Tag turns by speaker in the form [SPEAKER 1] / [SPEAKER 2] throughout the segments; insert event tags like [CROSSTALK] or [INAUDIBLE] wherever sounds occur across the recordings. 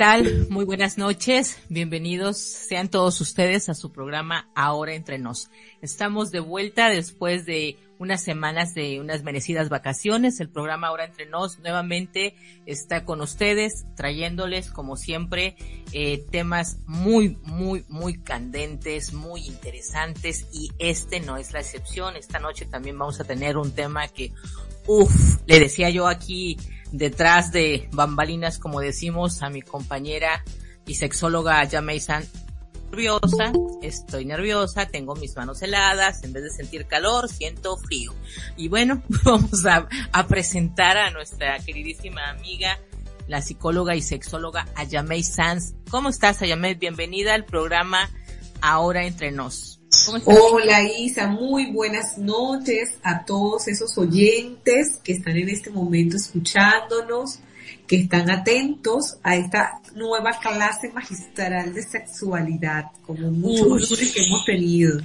[SPEAKER 1] Hola, ¿qué tal? Muy buenas noches. Bienvenidos sean todos ustedes a su programa Ahora entre nos. Estamos de vuelta después de unas semanas de unas merecidas vacaciones. El programa Ahora entre nos nuevamente está con ustedes trayéndoles como siempre eh, temas muy, muy, muy candentes, muy interesantes y este no es la excepción. Esta noche también vamos a tener un tema que, uff, le decía yo aquí detrás de bambalinas, como decimos, a mi compañera y sexóloga San nerviosa, estoy nerviosa, tengo mis manos heladas, en vez de sentir calor, siento frío. Y bueno, [LAUGHS] vamos a, presentar a nuestra queridísima amiga, la psicóloga y sexóloga Ayamei Sanz. ¿Cómo estás, Ayamei? Bienvenida al programa Ahora Entre Nos.
[SPEAKER 2] Hola Isa, muy buenas noches a todos esos oyentes que están en este momento escuchándonos, que están atentos a esta nueva clase magistral de sexualidad, como muchos que hemos tenido.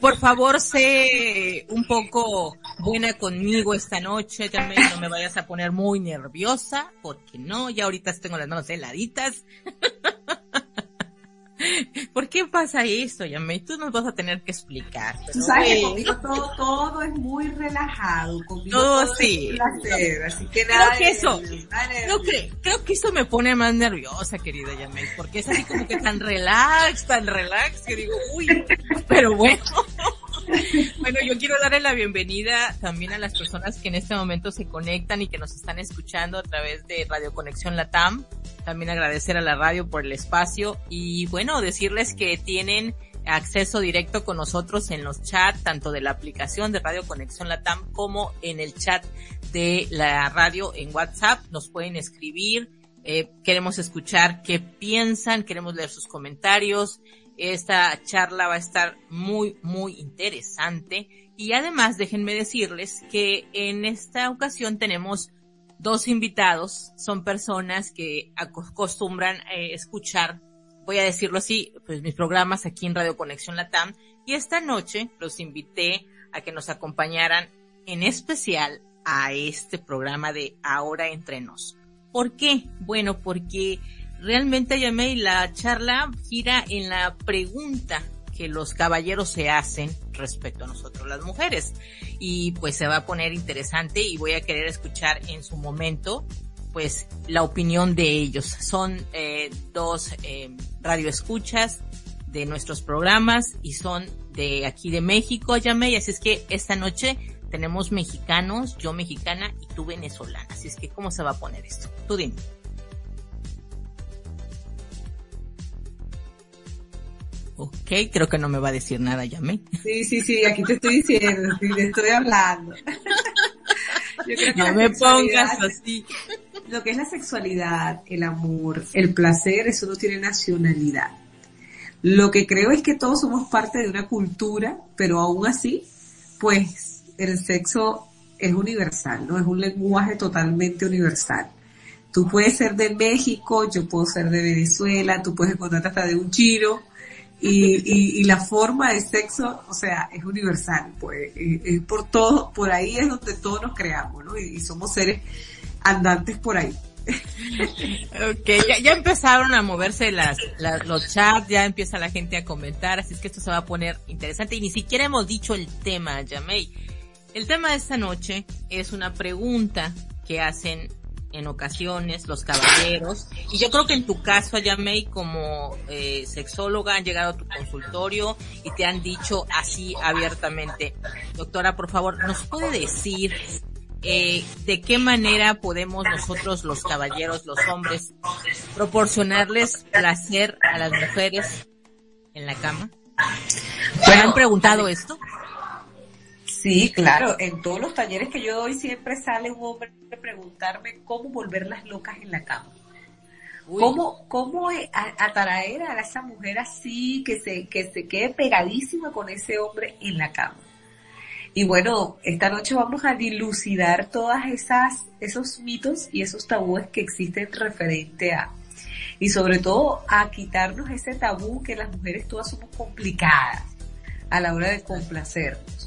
[SPEAKER 1] Por favor, sé un poco buena conmigo esta noche, ya no me vayas a poner muy nerviosa, porque no, ya ahorita tengo las manos heladitas. [LAUGHS] [LAUGHS] ¿Por qué pasa esto, Yamei? Tú nos vas a tener que explicar.
[SPEAKER 2] Tú sabes que conmigo todo, todo es muy relajado. Conmigo todo, sí. placer, así que nada.
[SPEAKER 1] Creo que eso, creo que, creo que eso me pone más nerviosa, querida Yamei, porque es así como que tan relax, tan relax, que digo, uy, pero bueno. [LAUGHS] [LAUGHS] bueno, yo quiero darle la bienvenida también a las personas que en este momento se conectan y que nos están escuchando a través de Radio Conexión Latam. También agradecer a la radio por el espacio y bueno, decirles que tienen acceso directo con nosotros en los chats, tanto de la aplicación de Radio Conexión Latam como en el chat de la radio en WhatsApp. Nos pueden escribir, eh, queremos escuchar qué piensan, queremos leer sus comentarios, esta charla va a estar muy, muy interesante. Y además, déjenme decirles que en esta ocasión tenemos dos invitados. Son personas que acostumbran eh, escuchar, voy a decirlo así, pues mis programas aquí en Radio Conexión Latam. Y esta noche los invité a que nos acompañaran en especial a este programa de Ahora Entre Nos. ¿Por qué? Bueno, porque realmente, Yamei, la charla gira en la pregunta que los caballeros se hacen respecto a nosotros las mujeres. Y pues se va a poner interesante y voy a querer escuchar en su momento pues la opinión de ellos. Son eh, dos eh, radioescuchas de nuestros programas y son de aquí de México, Yamei. Así es que esta noche tenemos mexicanos, yo mexicana y tú venezolana. Así es que, ¿cómo se va a poner esto? Tú dime. Ok, creo que no me va a decir nada, Yamé.
[SPEAKER 2] Sí, sí, sí, aquí te estoy diciendo, te estoy hablando. [LAUGHS]
[SPEAKER 1] no me pongas así.
[SPEAKER 2] Lo que es la sexualidad, el amor, el placer, eso no tiene nacionalidad. Lo que creo es que todos somos parte de una cultura, pero aún así, pues el sexo es universal, ¿no? Es un lenguaje totalmente universal. Tú puedes ser de México, yo puedo ser de Venezuela, tú puedes encontrarte hasta de un chino, y, y, la forma de sexo, o sea, es universal, pues, es por todo, por ahí es donde todos nos creamos, ¿no? Y, somos seres andantes por ahí.
[SPEAKER 1] ok, ya, ya, empezaron a moverse las, los chats, ya empieza la gente a comentar, así es que esto se va a poner interesante y ni siquiera hemos dicho el tema, Yamei. El tema de esta noche es una pregunta que hacen en ocasiones los caballeros. Y yo creo que en tu caso, Ayamei, como eh, sexóloga, han llegado a tu consultorio y te han dicho así abiertamente, doctora, por favor, ¿nos puede decir eh, de qué manera podemos nosotros, los caballeros, los hombres, proporcionarles placer a las mujeres en la cama? ¿Te han preguntado esto?
[SPEAKER 2] Sí, claro. En todos los talleres que yo doy siempre sale un hombre a preguntarme cómo volverlas locas en la cama. ¿Cómo, cómo atraer a esa mujer así, que se, que se quede pegadísima con ese hombre en la cama? Y bueno, esta noche vamos a dilucidar todas esas, esos mitos y esos tabúes que existen referente a, y sobre todo a quitarnos ese tabú que las mujeres todas somos complicadas a la hora de complacernos.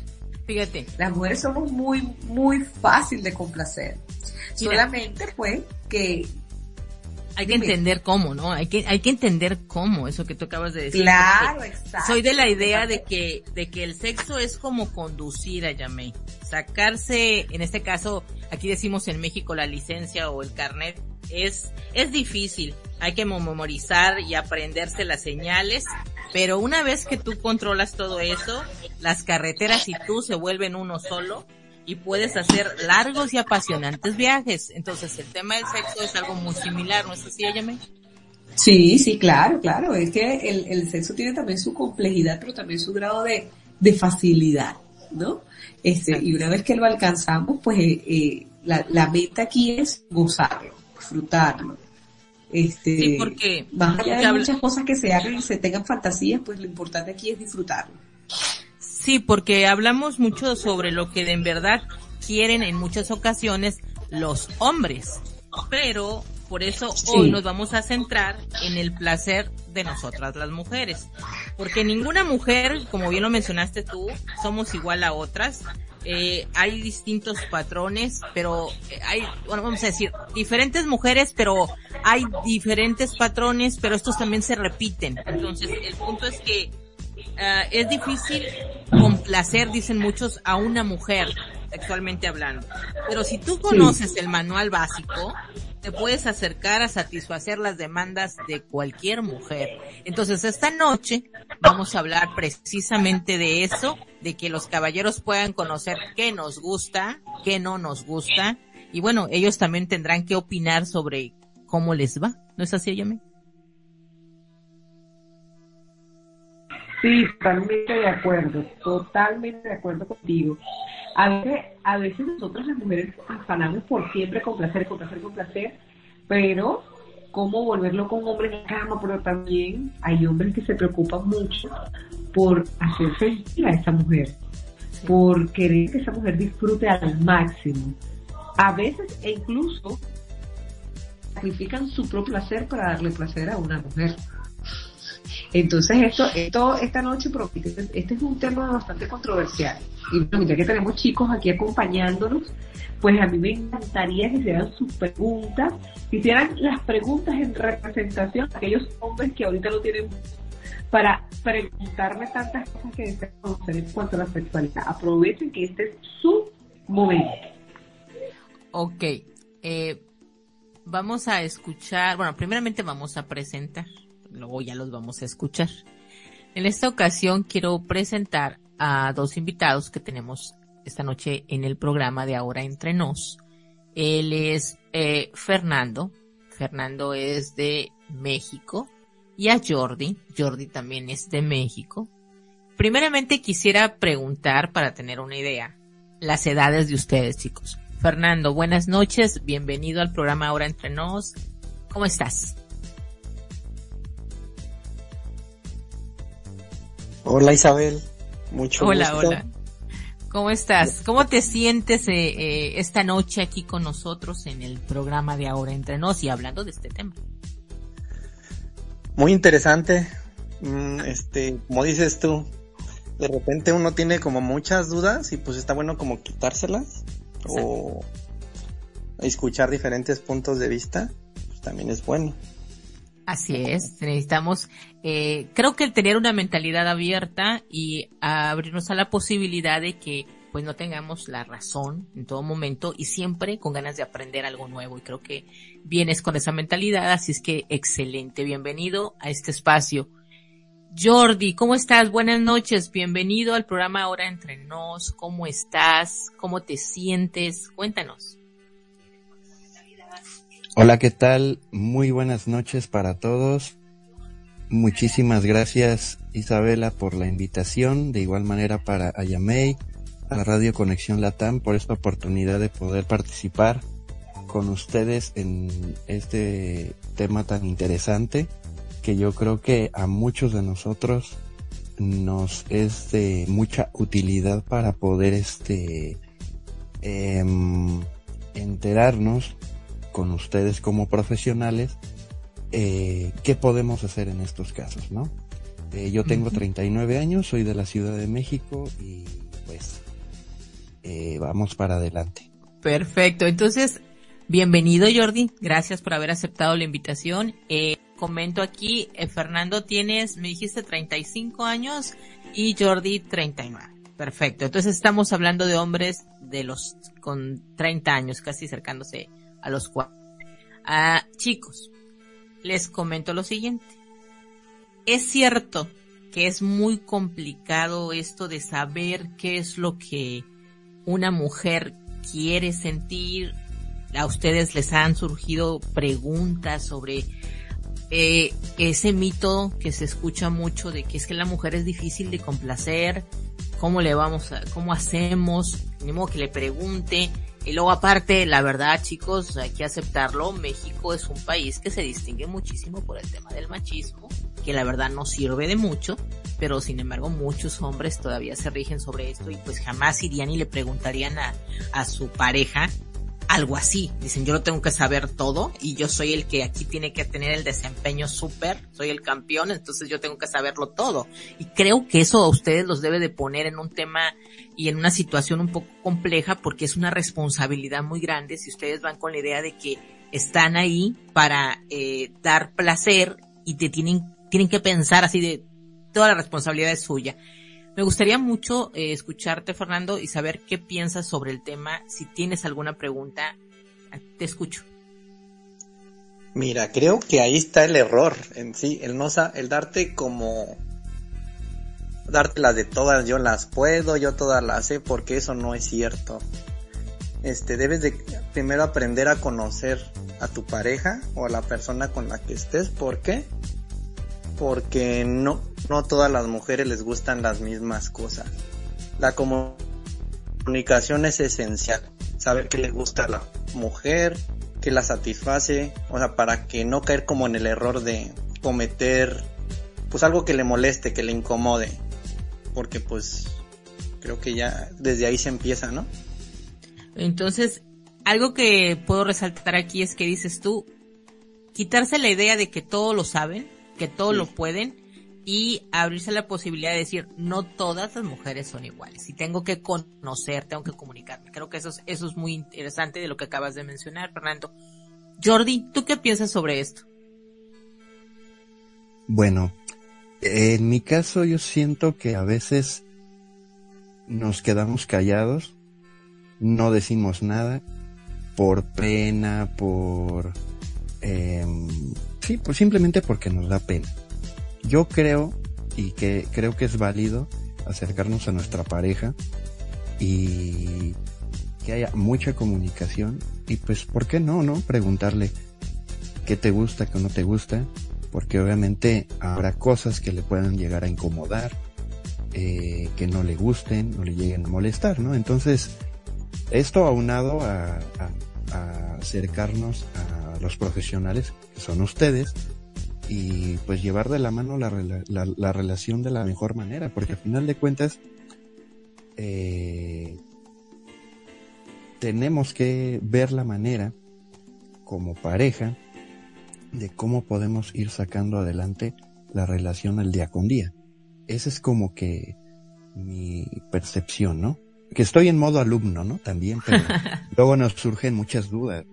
[SPEAKER 1] Fíjate.
[SPEAKER 2] Las mujeres somos muy, muy fácil de complacer. Solamente pues que
[SPEAKER 1] Hay que entender cómo, ¿no? Hay que, hay que entender cómo, eso que tú acabas de decir.
[SPEAKER 2] Claro, exacto.
[SPEAKER 1] Soy de la idea de que, de que el sexo es como conducir a Yamei. Sacarse, en este caso, aquí decimos en México la licencia o el carnet, es, es difícil. Hay que memorizar y aprenderse las señales, pero una vez que tú controlas todo eso, las carreteras y tú se vuelven uno solo y puedes hacer largos y apasionantes viajes. Entonces el tema del sexo es algo muy similar, ¿no es así, Ayame?
[SPEAKER 2] Sí, sí, claro, claro. Es que el, el sexo tiene también su complejidad, pero también su grado de, de facilidad, ¿no? Este, y una vez que lo alcanzamos, pues eh, eh, la, la meta aquí es gozarlo, disfrutarlo. Este,
[SPEAKER 1] sí, porque
[SPEAKER 2] más allá de muchas cosas que se hagan y se tengan fantasías, pues lo importante aquí es disfrutarlo.
[SPEAKER 1] Sí, porque hablamos mucho sobre lo que en verdad quieren en muchas ocasiones los hombres, pero por eso hoy nos vamos a centrar en el placer de nosotras las mujeres, porque ninguna mujer, como bien lo mencionaste tú, somos igual a otras. Eh, hay distintos patrones, pero hay, bueno, vamos a decir, diferentes mujeres, pero hay diferentes patrones, pero estos también se repiten. Entonces, el punto es que uh, es difícil complacer, dicen muchos, a una mujer, sexualmente hablando. Pero si tú conoces sí. el manual básico, te puedes acercar a satisfacer las demandas de cualquier mujer. Entonces, esta noche vamos a hablar precisamente de eso, de que los caballeros puedan conocer qué nos gusta, qué no nos gusta, y bueno, ellos también tendrán que opinar sobre cómo les va. ¿No es así, Yame?
[SPEAKER 2] Sí, totalmente de acuerdo, totalmente de acuerdo contigo. A veces, a veces nosotros las mujeres afanamos por siempre complacer, complacer, complacer, pero cómo volverlo con un hombre en la cama, pero también hay hombres que se preocupan mucho por hacer feliz a esa mujer, por querer que esa mujer disfrute al máximo. A veces e incluso sacrifican su propio placer para darle placer a una mujer. Entonces esto, esto esta noche, este es un tema bastante controversial. Y ya que tenemos chicos aquí acompañándonos, pues a mí me encantaría que hicieran sus preguntas, que hicieran las preguntas en representación a aquellos hombres que ahorita no tienen para preguntarme tantas cosas que desean conocer en cuanto a la sexualidad. Aprovechen que este es su momento.
[SPEAKER 1] Ok. Eh, vamos a escuchar, bueno, primeramente vamos a presentar luego ya los vamos a escuchar. En esta ocasión quiero presentar a dos invitados que tenemos esta noche en el programa de Ahora Entre Nos. Él es eh, Fernando. Fernando es de México. Y a Jordi. Jordi también es de México. Primeramente quisiera preguntar para tener una idea las edades de ustedes, chicos. Fernando, buenas noches. Bienvenido al programa Ahora Entre Nos. ¿Cómo estás?
[SPEAKER 3] Hola Isabel, mucho
[SPEAKER 1] hola,
[SPEAKER 3] gusto.
[SPEAKER 1] Hola, ¿Cómo estás? ¿Cómo te sientes eh, eh, esta noche aquí con nosotros en el programa de Ahora Entre Nos y hablando de este tema?
[SPEAKER 3] Muy interesante. Este, como dices tú, de repente uno tiene como muchas dudas y pues está bueno como quitárselas Exacto. o escuchar diferentes puntos de vista, pues también es bueno.
[SPEAKER 1] Así es, necesitamos, eh, creo que el tener una mentalidad abierta y abrirnos a la posibilidad de que pues no tengamos la razón en todo momento y siempre con ganas de aprender algo nuevo y creo que vienes con esa mentalidad, así es que excelente, bienvenido a este espacio. Jordi, ¿cómo estás? Buenas noches, bienvenido al programa Ahora Entre Nos, ¿cómo estás? ¿Cómo te sientes? Cuéntanos.
[SPEAKER 4] Hola, ¿qué tal? Muy buenas noches para todos. Muchísimas gracias Isabela por la invitación, de igual manera para Ayamei, a Radio Conexión Latam por esta oportunidad de poder participar con ustedes en este tema tan interesante que yo creo que a muchos de nosotros nos es de mucha utilidad para poder este eh, enterarnos con ustedes como profesionales eh, qué podemos hacer en estos casos, ¿no? Eh, yo tengo 39 años, soy de la Ciudad de México y pues eh, vamos para adelante.
[SPEAKER 1] Perfecto, entonces Bienvenido Jordi, gracias por haber aceptado la invitación. Eh, comento aquí, eh, Fernando tienes, me dijiste 35 años y Jordi 39. Perfecto, entonces estamos hablando de hombres de los con 30 años, casi acercándose a los 4. Ah, chicos, les comento lo siguiente. Es cierto que es muy complicado esto de saber qué es lo que una mujer quiere sentir. A ustedes les han surgido preguntas sobre eh, ese mito que se escucha mucho de que es que la mujer es difícil de complacer, cómo le vamos a, cómo hacemos, ni modo que le pregunte. Y luego aparte, la verdad chicos, hay que aceptarlo, México es un país que se distingue muchísimo por el tema del machismo que la verdad no sirve de mucho, pero sin embargo muchos hombres todavía se rigen sobre esto y pues jamás irían y le preguntarían a, a su pareja algo así. Dicen, yo lo tengo que saber todo y yo soy el que aquí tiene que tener el desempeño súper, soy el campeón, entonces yo tengo que saberlo todo. Y creo que eso a ustedes los debe de poner en un tema y en una situación un poco compleja porque es una responsabilidad muy grande si ustedes van con la idea de que están ahí para eh, dar placer y te tienen tienen que pensar así de toda la responsabilidad es suya. Me gustaría mucho eh, escucharte, Fernando, y saber qué piensas sobre el tema. Si tienes alguna pregunta, te escucho.
[SPEAKER 3] Mira, creo que ahí está el error en sí, el no el darte como darte las de todas, yo las puedo, yo todas las sé, porque eso no es cierto. Este, debes de primero aprender a conocer a tu pareja o a la persona con la que estés, ¿por qué? Porque no, no todas las mujeres les gustan las mismas cosas. La comunicación es esencial, saber qué le gusta a la mujer, qué la satisface, o sea, para que no caer como en el error de cometer pues algo que le moleste, que le incomode, porque pues creo que ya desde ahí se empieza, ¿no?
[SPEAKER 1] Entonces, algo que puedo resaltar aquí es que dices tú, quitarse la idea de que todo lo saben, que todo lo pueden y abrirse la posibilidad de decir, no todas las mujeres son iguales. Y tengo que conocer, tengo que comunicarme. Creo que eso es, eso es muy interesante de lo que acabas de mencionar, Fernando. Jordi, ¿tú qué piensas sobre esto?
[SPEAKER 4] Bueno, en mi caso yo siento que a veces nos quedamos callados, no decimos nada por pena, por eh, Sí, pues simplemente porque nos da pena. Yo creo, y que creo que es válido acercarnos a nuestra pareja y que haya mucha comunicación y pues, ¿por qué no, no? Preguntarle qué te gusta, qué no te gusta, porque obviamente habrá cosas que le puedan llegar a incomodar, eh, que no le gusten, no le lleguen a molestar, ¿no? Entonces, esto aunado a, a acercarnos a los profesionales, que son ustedes, y pues llevar de la mano la, la, relación de la mejor manera, porque al final de cuentas eh, tenemos que ver la manera como pareja de cómo podemos ir sacando adelante la relación al día con día. Esa es como que mi percepción, ¿no? Que estoy en modo alumno, ¿no? También, pero [LAUGHS] luego nos surgen muchas dudas.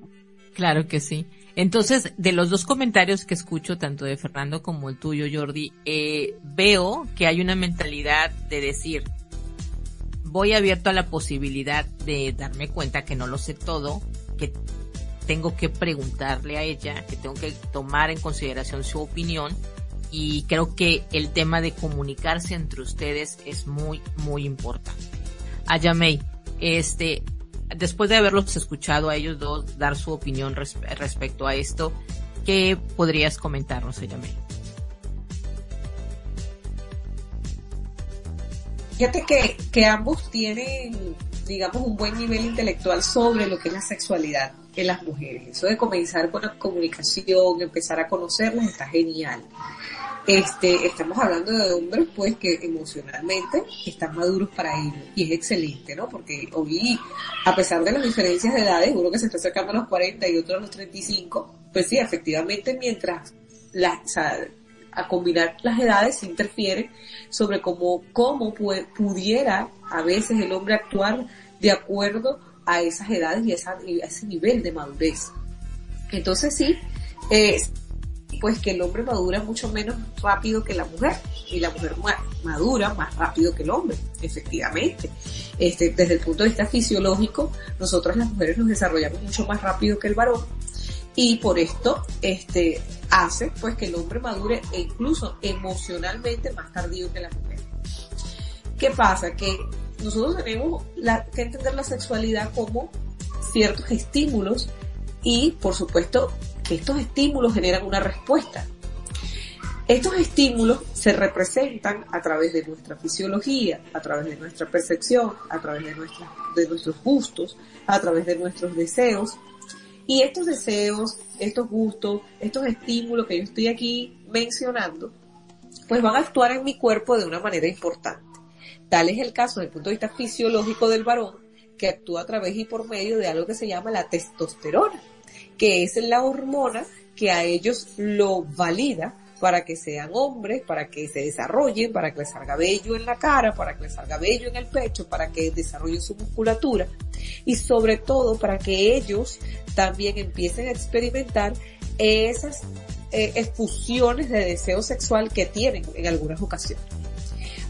[SPEAKER 1] Claro que sí. Entonces, de los dos comentarios que escucho, tanto de Fernando como el tuyo, Jordi, eh, veo que hay una mentalidad de decir, voy abierto a la posibilidad de darme cuenta que no lo sé todo, que tengo que preguntarle a ella, que tengo que tomar en consideración su opinión y creo que el tema de comunicarse entre ustedes es muy, muy importante. Ayamei, este, después de haberlos escuchado a ellos dos dar su opinión respecto a esto, ¿qué podrías comentarnos, Yamel?
[SPEAKER 2] Fíjate que, que ambos tienen, digamos, un buen nivel intelectual sobre lo que es la sexualidad en las mujeres. Eso de comenzar con la comunicación, empezar a conocerlas, está genial. Este, estamos hablando de hombres pues que emocionalmente están maduros para ello y es excelente, ¿no? Porque hoy, a pesar de las diferencias de edades, uno que se está acercando a los 40 y otro a los 35, pues sí, efectivamente mientras la, a combinar las edades se interfiere sobre cómo, cómo pudiera a veces el hombre actuar de acuerdo a esas edades y a, ese nivel de madurez. Entonces sí, eh, pues que el hombre madura mucho menos rápido que la mujer y la mujer madura más rápido que el hombre, efectivamente. Este, desde el punto de vista fisiológico, nosotros las mujeres nos desarrollamos mucho más rápido que el varón y por esto este, hace pues que el hombre madure e incluso emocionalmente más tardío que la mujer. ¿Qué pasa? Que nosotros tenemos que entender la sexualidad como ciertos estímulos y por supuesto estos estímulos generan una respuesta. Estos estímulos se representan a través de nuestra fisiología, a través de nuestra percepción, a través de, de nuestros gustos, a través de nuestros deseos. Y estos deseos, estos gustos, estos estímulos que yo estoy aquí mencionando, pues van a actuar en mi cuerpo de una manera importante. Tal es el caso desde el punto de vista fisiológico del varón, que actúa a través y por medio de algo que se llama la testosterona, que es la hormona que a ellos lo valida para que sean hombres, para que se desarrollen, para que les salga vello en la cara, para que les salga vello en el pecho, para que desarrollen su musculatura y sobre todo para que ellos también empiecen a experimentar esas eh, efusiones de deseo sexual que tienen en algunas ocasiones.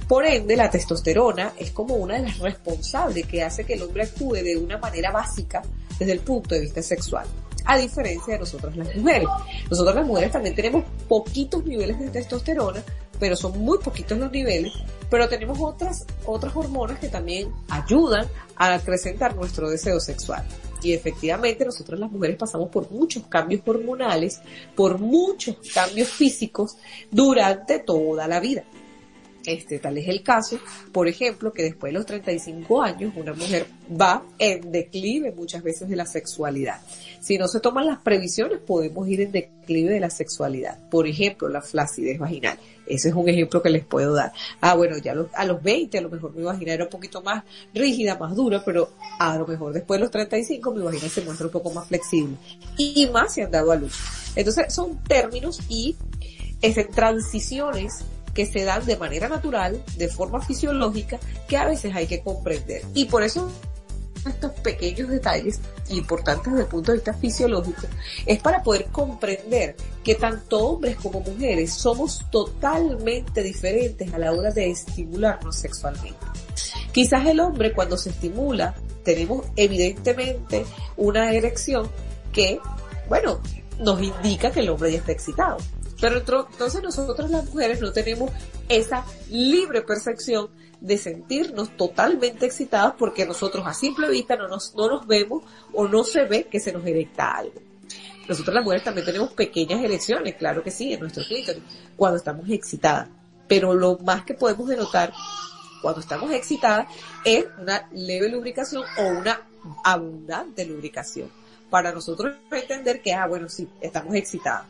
[SPEAKER 2] Por ende, la testosterona es como una de las responsables que hace que el hombre actúe de una manera básica desde el punto de vista sexual. A diferencia de nosotras las mujeres. Nosotras las mujeres también tenemos poquitos niveles de testosterona, pero son muy poquitos los niveles, pero tenemos otras, otras hormonas que también ayudan a acrecentar nuestro deseo sexual. Y efectivamente nosotros las mujeres pasamos por muchos cambios hormonales, por muchos cambios físicos durante toda la vida. Este, tal es el caso, por ejemplo, que después de los 35 años una mujer va en declive muchas veces de la sexualidad. Si no se toman las previsiones podemos ir en declive de la sexualidad. Por ejemplo, la flacidez vaginal. Ese es un ejemplo que les puedo dar. Ah, bueno, ya a los 20 a lo mejor mi vagina era un poquito más rígida, más dura, pero a lo mejor después de los 35 mi vagina se muestra un poco más flexible. Y más se han dado a luz. Entonces son términos y este, transiciones que se dan de manera natural, de forma fisiológica, que a veces hay que comprender. Y por eso estos pequeños detalles importantes desde el punto de vista fisiológico es para poder comprender que tanto hombres como mujeres somos totalmente diferentes a la hora de estimularnos sexualmente. Quizás el hombre cuando se estimula tenemos evidentemente una erección que, bueno, nos indica que el hombre ya está excitado. Pero entonces nosotros las mujeres no tenemos esa libre percepción de sentirnos totalmente excitadas porque nosotros a simple vista no nos, no nos vemos o no se ve que se nos erecta algo. Nosotros las mujeres también tenemos pequeñas elecciones, claro que sí, en nuestro clítoris, cuando estamos excitadas. Pero lo más que podemos denotar cuando estamos excitadas es una leve lubricación o una abundante lubricación. Para nosotros entender que, ah, bueno, sí, estamos excitadas.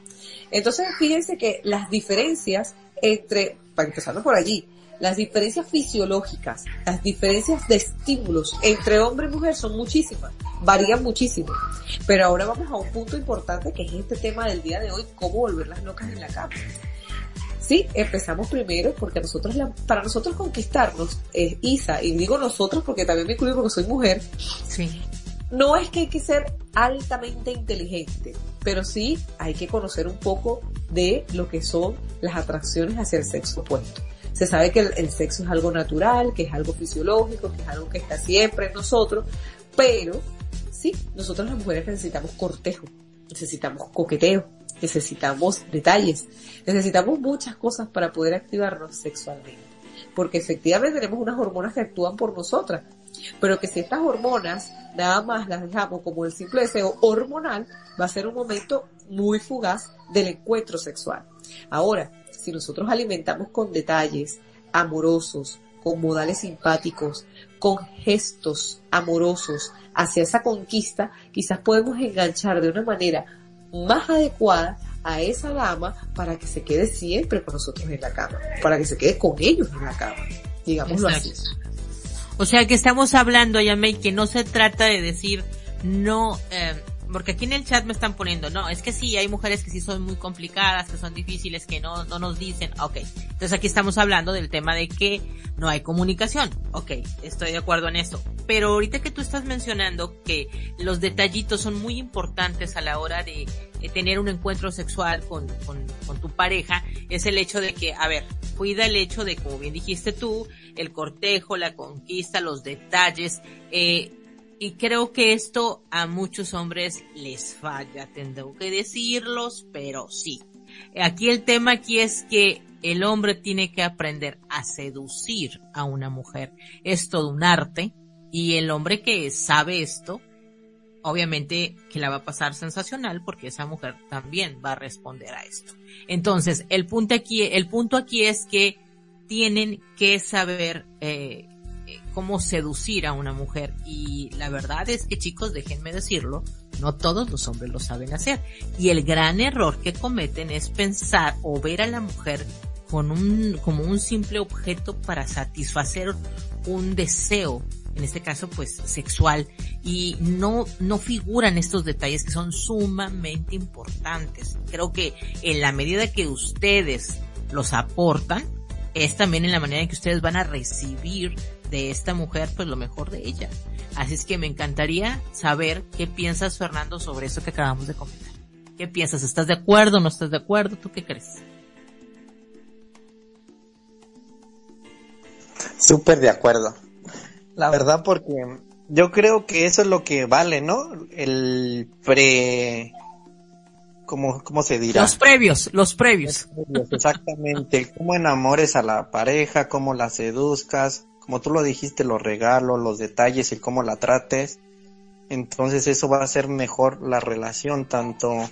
[SPEAKER 2] Entonces, fíjense que las diferencias entre, para empezar por allí, las diferencias fisiológicas, las diferencias de estímulos entre hombre y mujer son muchísimas, varían muchísimo. Pero ahora vamos a un punto importante que es este tema del día de hoy, cómo volver las locas en la cama. Sí, empezamos primero porque nosotros, para nosotros conquistarnos, es Isa, y digo nosotros porque también me incluyo porque soy mujer, sí. No es que hay que ser altamente inteligente, pero sí hay que conocer un poco de lo que son las atracciones hacia el sexo opuesto. Se sabe que el, sexo es algo natural, que es algo fisiológico, que es algo que está siempre en nosotros, pero sí, nosotros las mujeres necesitamos cortejo, necesitamos coqueteo, necesitamos detalles, necesitamos muchas cosas para poder activarnos sexualmente. Porque efectivamente tenemos unas hormonas que actúan por nosotras, pero que si estas hormonas nada más las dejamos como el simple deseo hormonal, va a ser un momento muy fugaz del encuentro sexual. Ahora, si nosotros alimentamos con detalles amorosos, con modales simpáticos, con gestos amorosos hacia esa conquista, quizás podemos enganchar de una manera más adecuada a esa dama para que se quede siempre con nosotros en la cama, para que se quede con ellos en la cama, digámoslo así.
[SPEAKER 1] O sea que estamos hablando, Yamei, que no se trata de decir no, eh, porque aquí en el chat me están poniendo, no, es que sí, hay mujeres que sí son muy complicadas, que son difíciles, que no, no nos dicen, ok. Entonces aquí estamos hablando del tema de que no hay comunicación, ok, estoy de acuerdo en eso. Pero ahorita que tú estás mencionando que los detallitos son muy importantes a la hora de, tener un encuentro sexual con, con, con tu pareja, es el hecho de que, a ver, cuida el hecho de, como bien dijiste tú, el cortejo, la conquista, los detalles, eh, y creo que esto a muchos hombres les falla, tendré que decirlos, pero sí. Aquí el tema aquí es que el hombre tiene que aprender a seducir a una mujer. Es todo un arte y el hombre que sabe esto, obviamente que la va a pasar sensacional porque esa mujer también va a responder a esto. Entonces, el punto aquí, el punto aquí es que tienen que saber eh, cómo seducir a una mujer. Y la verdad es que chicos, déjenme decirlo, no todos los hombres lo saben hacer. Y el gran error que cometen es pensar o ver a la mujer con un, como un simple objeto para satisfacer un deseo, en este caso pues sexual, y no, no figuran estos detalles que son sumamente importantes. Creo que en la medida que ustedes los aportan, es también en la manera en que ustedes van a recibir de esta mujer, pues lo mejor de ella. Así es que me encantaría saber qué piensas, Fernando, sobre eso que acabamos de comentar. ¿Qué piensas? ¿Estás de acuerdo? ¿No estás de acuerdo? ¿Tú qué crees?
[SPEAKER 3] Súper de acuerdo. La verdad porque yo creo que eso es lo que vale, ¿no? El pre... ¿Cómo, cómo se dirá?
[SPEAKER 1] Los previos, los previos.
[SPEAKER 3] Los previos exactamente. cómo enamores a la pareja, cómo la seduzcas, como tú lo dijiste, los regalos, los detalles y cómo la trates. Entonces eso va a hacer mejor la relación, tanto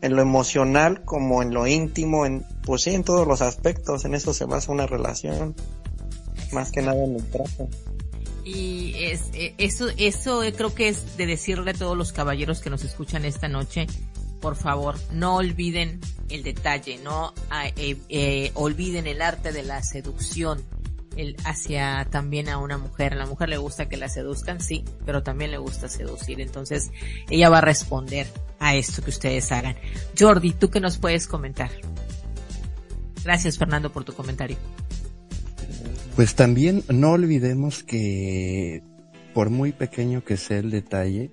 [SPEAKER 3] en lo emocional como en lo íntimo, en, pues sí, en todos los aspectos, en eso se basa una relación, más que nada en el trato.
[SPEAKER 1] Y es, eh, eso, eso creo que es de decirle a todos los caballeros que nos escuchan esta noche, por favor, no olviden el detalle, no eh, eh, olviden el arte de la seducción, hacia también a una mujer. A la mujer le gusta que la seduzcan, sí, pero también le gusta seducir. Entonces, ella va a responder a esto que ustedes hagan. Jordi, ¿tú qué nos puedes comentar? Gracias, Fernando, por tu comentario.
[SPEAKER 4] Pues también no olvidemos que por muy pequeño que sea el detalle,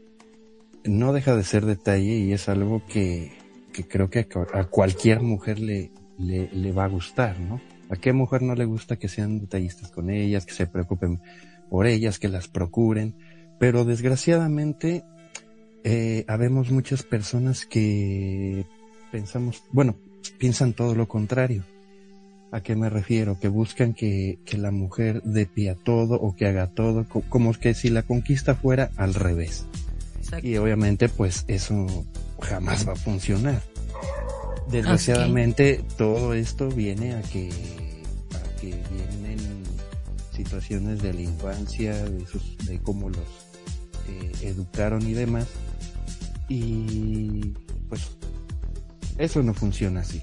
[SPEAKER 4] no deja de ser detalle y es algo que, que creo que a cualquier mujer le, le, va a gustar, ¿no? ¿A qué mujer no le gusta que sean detallistas con ellas, que se preocupen por ellas, que las procuren? Pero desgraciadamente, eh, habemos muchas personas que pensamos, bueno, piensan todo lo contrario. ¿A qué me refiero? Que buscan que, que la mujer de pie a todo o que haga todo, como que si la conquista fuera al revés. Y obviamente pues eso jamás va a funcionar. Desgraciadamente todo esto viene a que, a que vienen situaciones de la infancia, de, de cómo los eh, educaron y demás. Y pues eso no funciona así.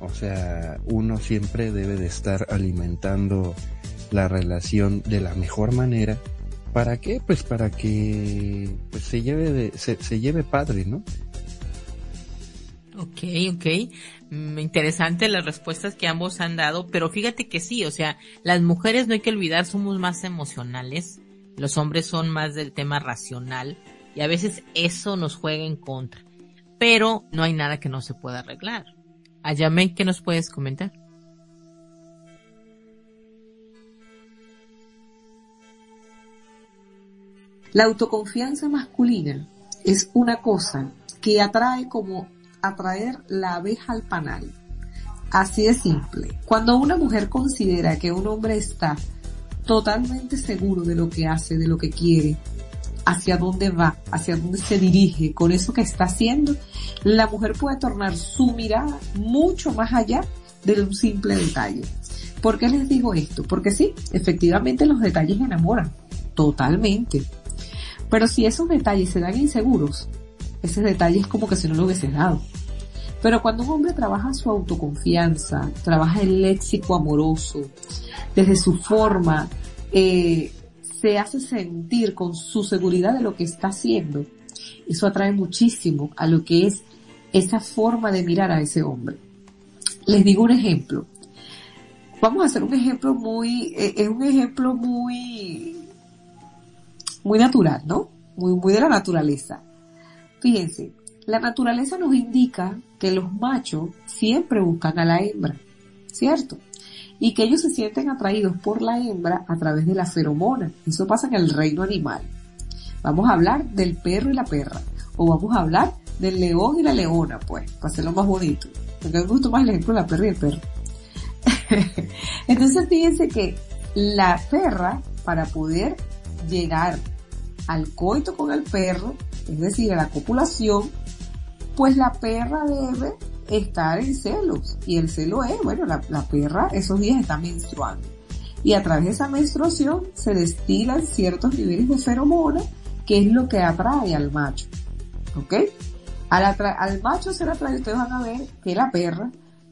[SPEAKER 4] O sea, uno siempre debe de estar alimentando la relación de la mejor manera. ¿Para qué? Pues para que pues, se lleve de, se, lleve padre, ¿no?
[SPEAKER 1] Ok, ok. Mm, interesante las respuestas que ambos han dado, pero fíjate que sí, o sea, las mujeres no hay que olvidar, somos más emocionales, los hombres son más del tema racional y a veces eso nos juega en contra, pero no hay nada que no se pueda arreglar. Ayame, ¿qué nos puedes comentar?
[SPEAKER 2] La autoconfianza masculina es una cosa que atrae como atraer la abeja al panal. Así de simple. Cuando una mujer considera que un hombre está totalmente seguro de lo que hace, de lo que quiere, hacia dónde va, hacia dónde se dirige, con eso que está haciendo, la mujer puede tornar su mirada mucho más allá de un simple detalle. ¿Por qué les digo esto? Porque sí, efectivamente los detalles enamoran, totalmente. Pero si esos detalles se dan inseguros, ese detalle es como que si no lo hubiese dado. Pero cuando un hombre trabaja su autoconfianza, trabaja el léxico amoroso, desde su forma, eh, se hace sentir con su seguridad de lo que está haciendo, Eso atrae muchísimo a lo que es esa forma de mirar a ese hombre. Les digo un ejemplo. Vamos a hacer un ejemplo muy, eh, es un ejemplo muy, muy natural, ¿no? Muy, muy de la naturaleza. Fíjense, la naturaleza nos indica que los machos siempre buscan a la hembra, ¿cierto? Y que ellos se sienten atraídos por la hembra a través de la feromona. Eso pasa en el reino animal. Vamos a hablar del perro y la perra. O vamos a hablar del león y la leona, pues, para hacerlo más bonito. Porque me gusta más el ejemplo de la perra y el perro. [LAUGHS] Entonces fíjense que la perra, para poder llegar al coito con el perro, es decir, a la copulación, pues la perra debe estar en celos. Y el celo es, bueno, la, perra esos días está menstruando. Y a través de esa menstruación se destilan ciertos niveles de feromona, que es lo que atrae al macho. ¿Ok? Al, al macho ser atraído, ustedes van a ver que la perra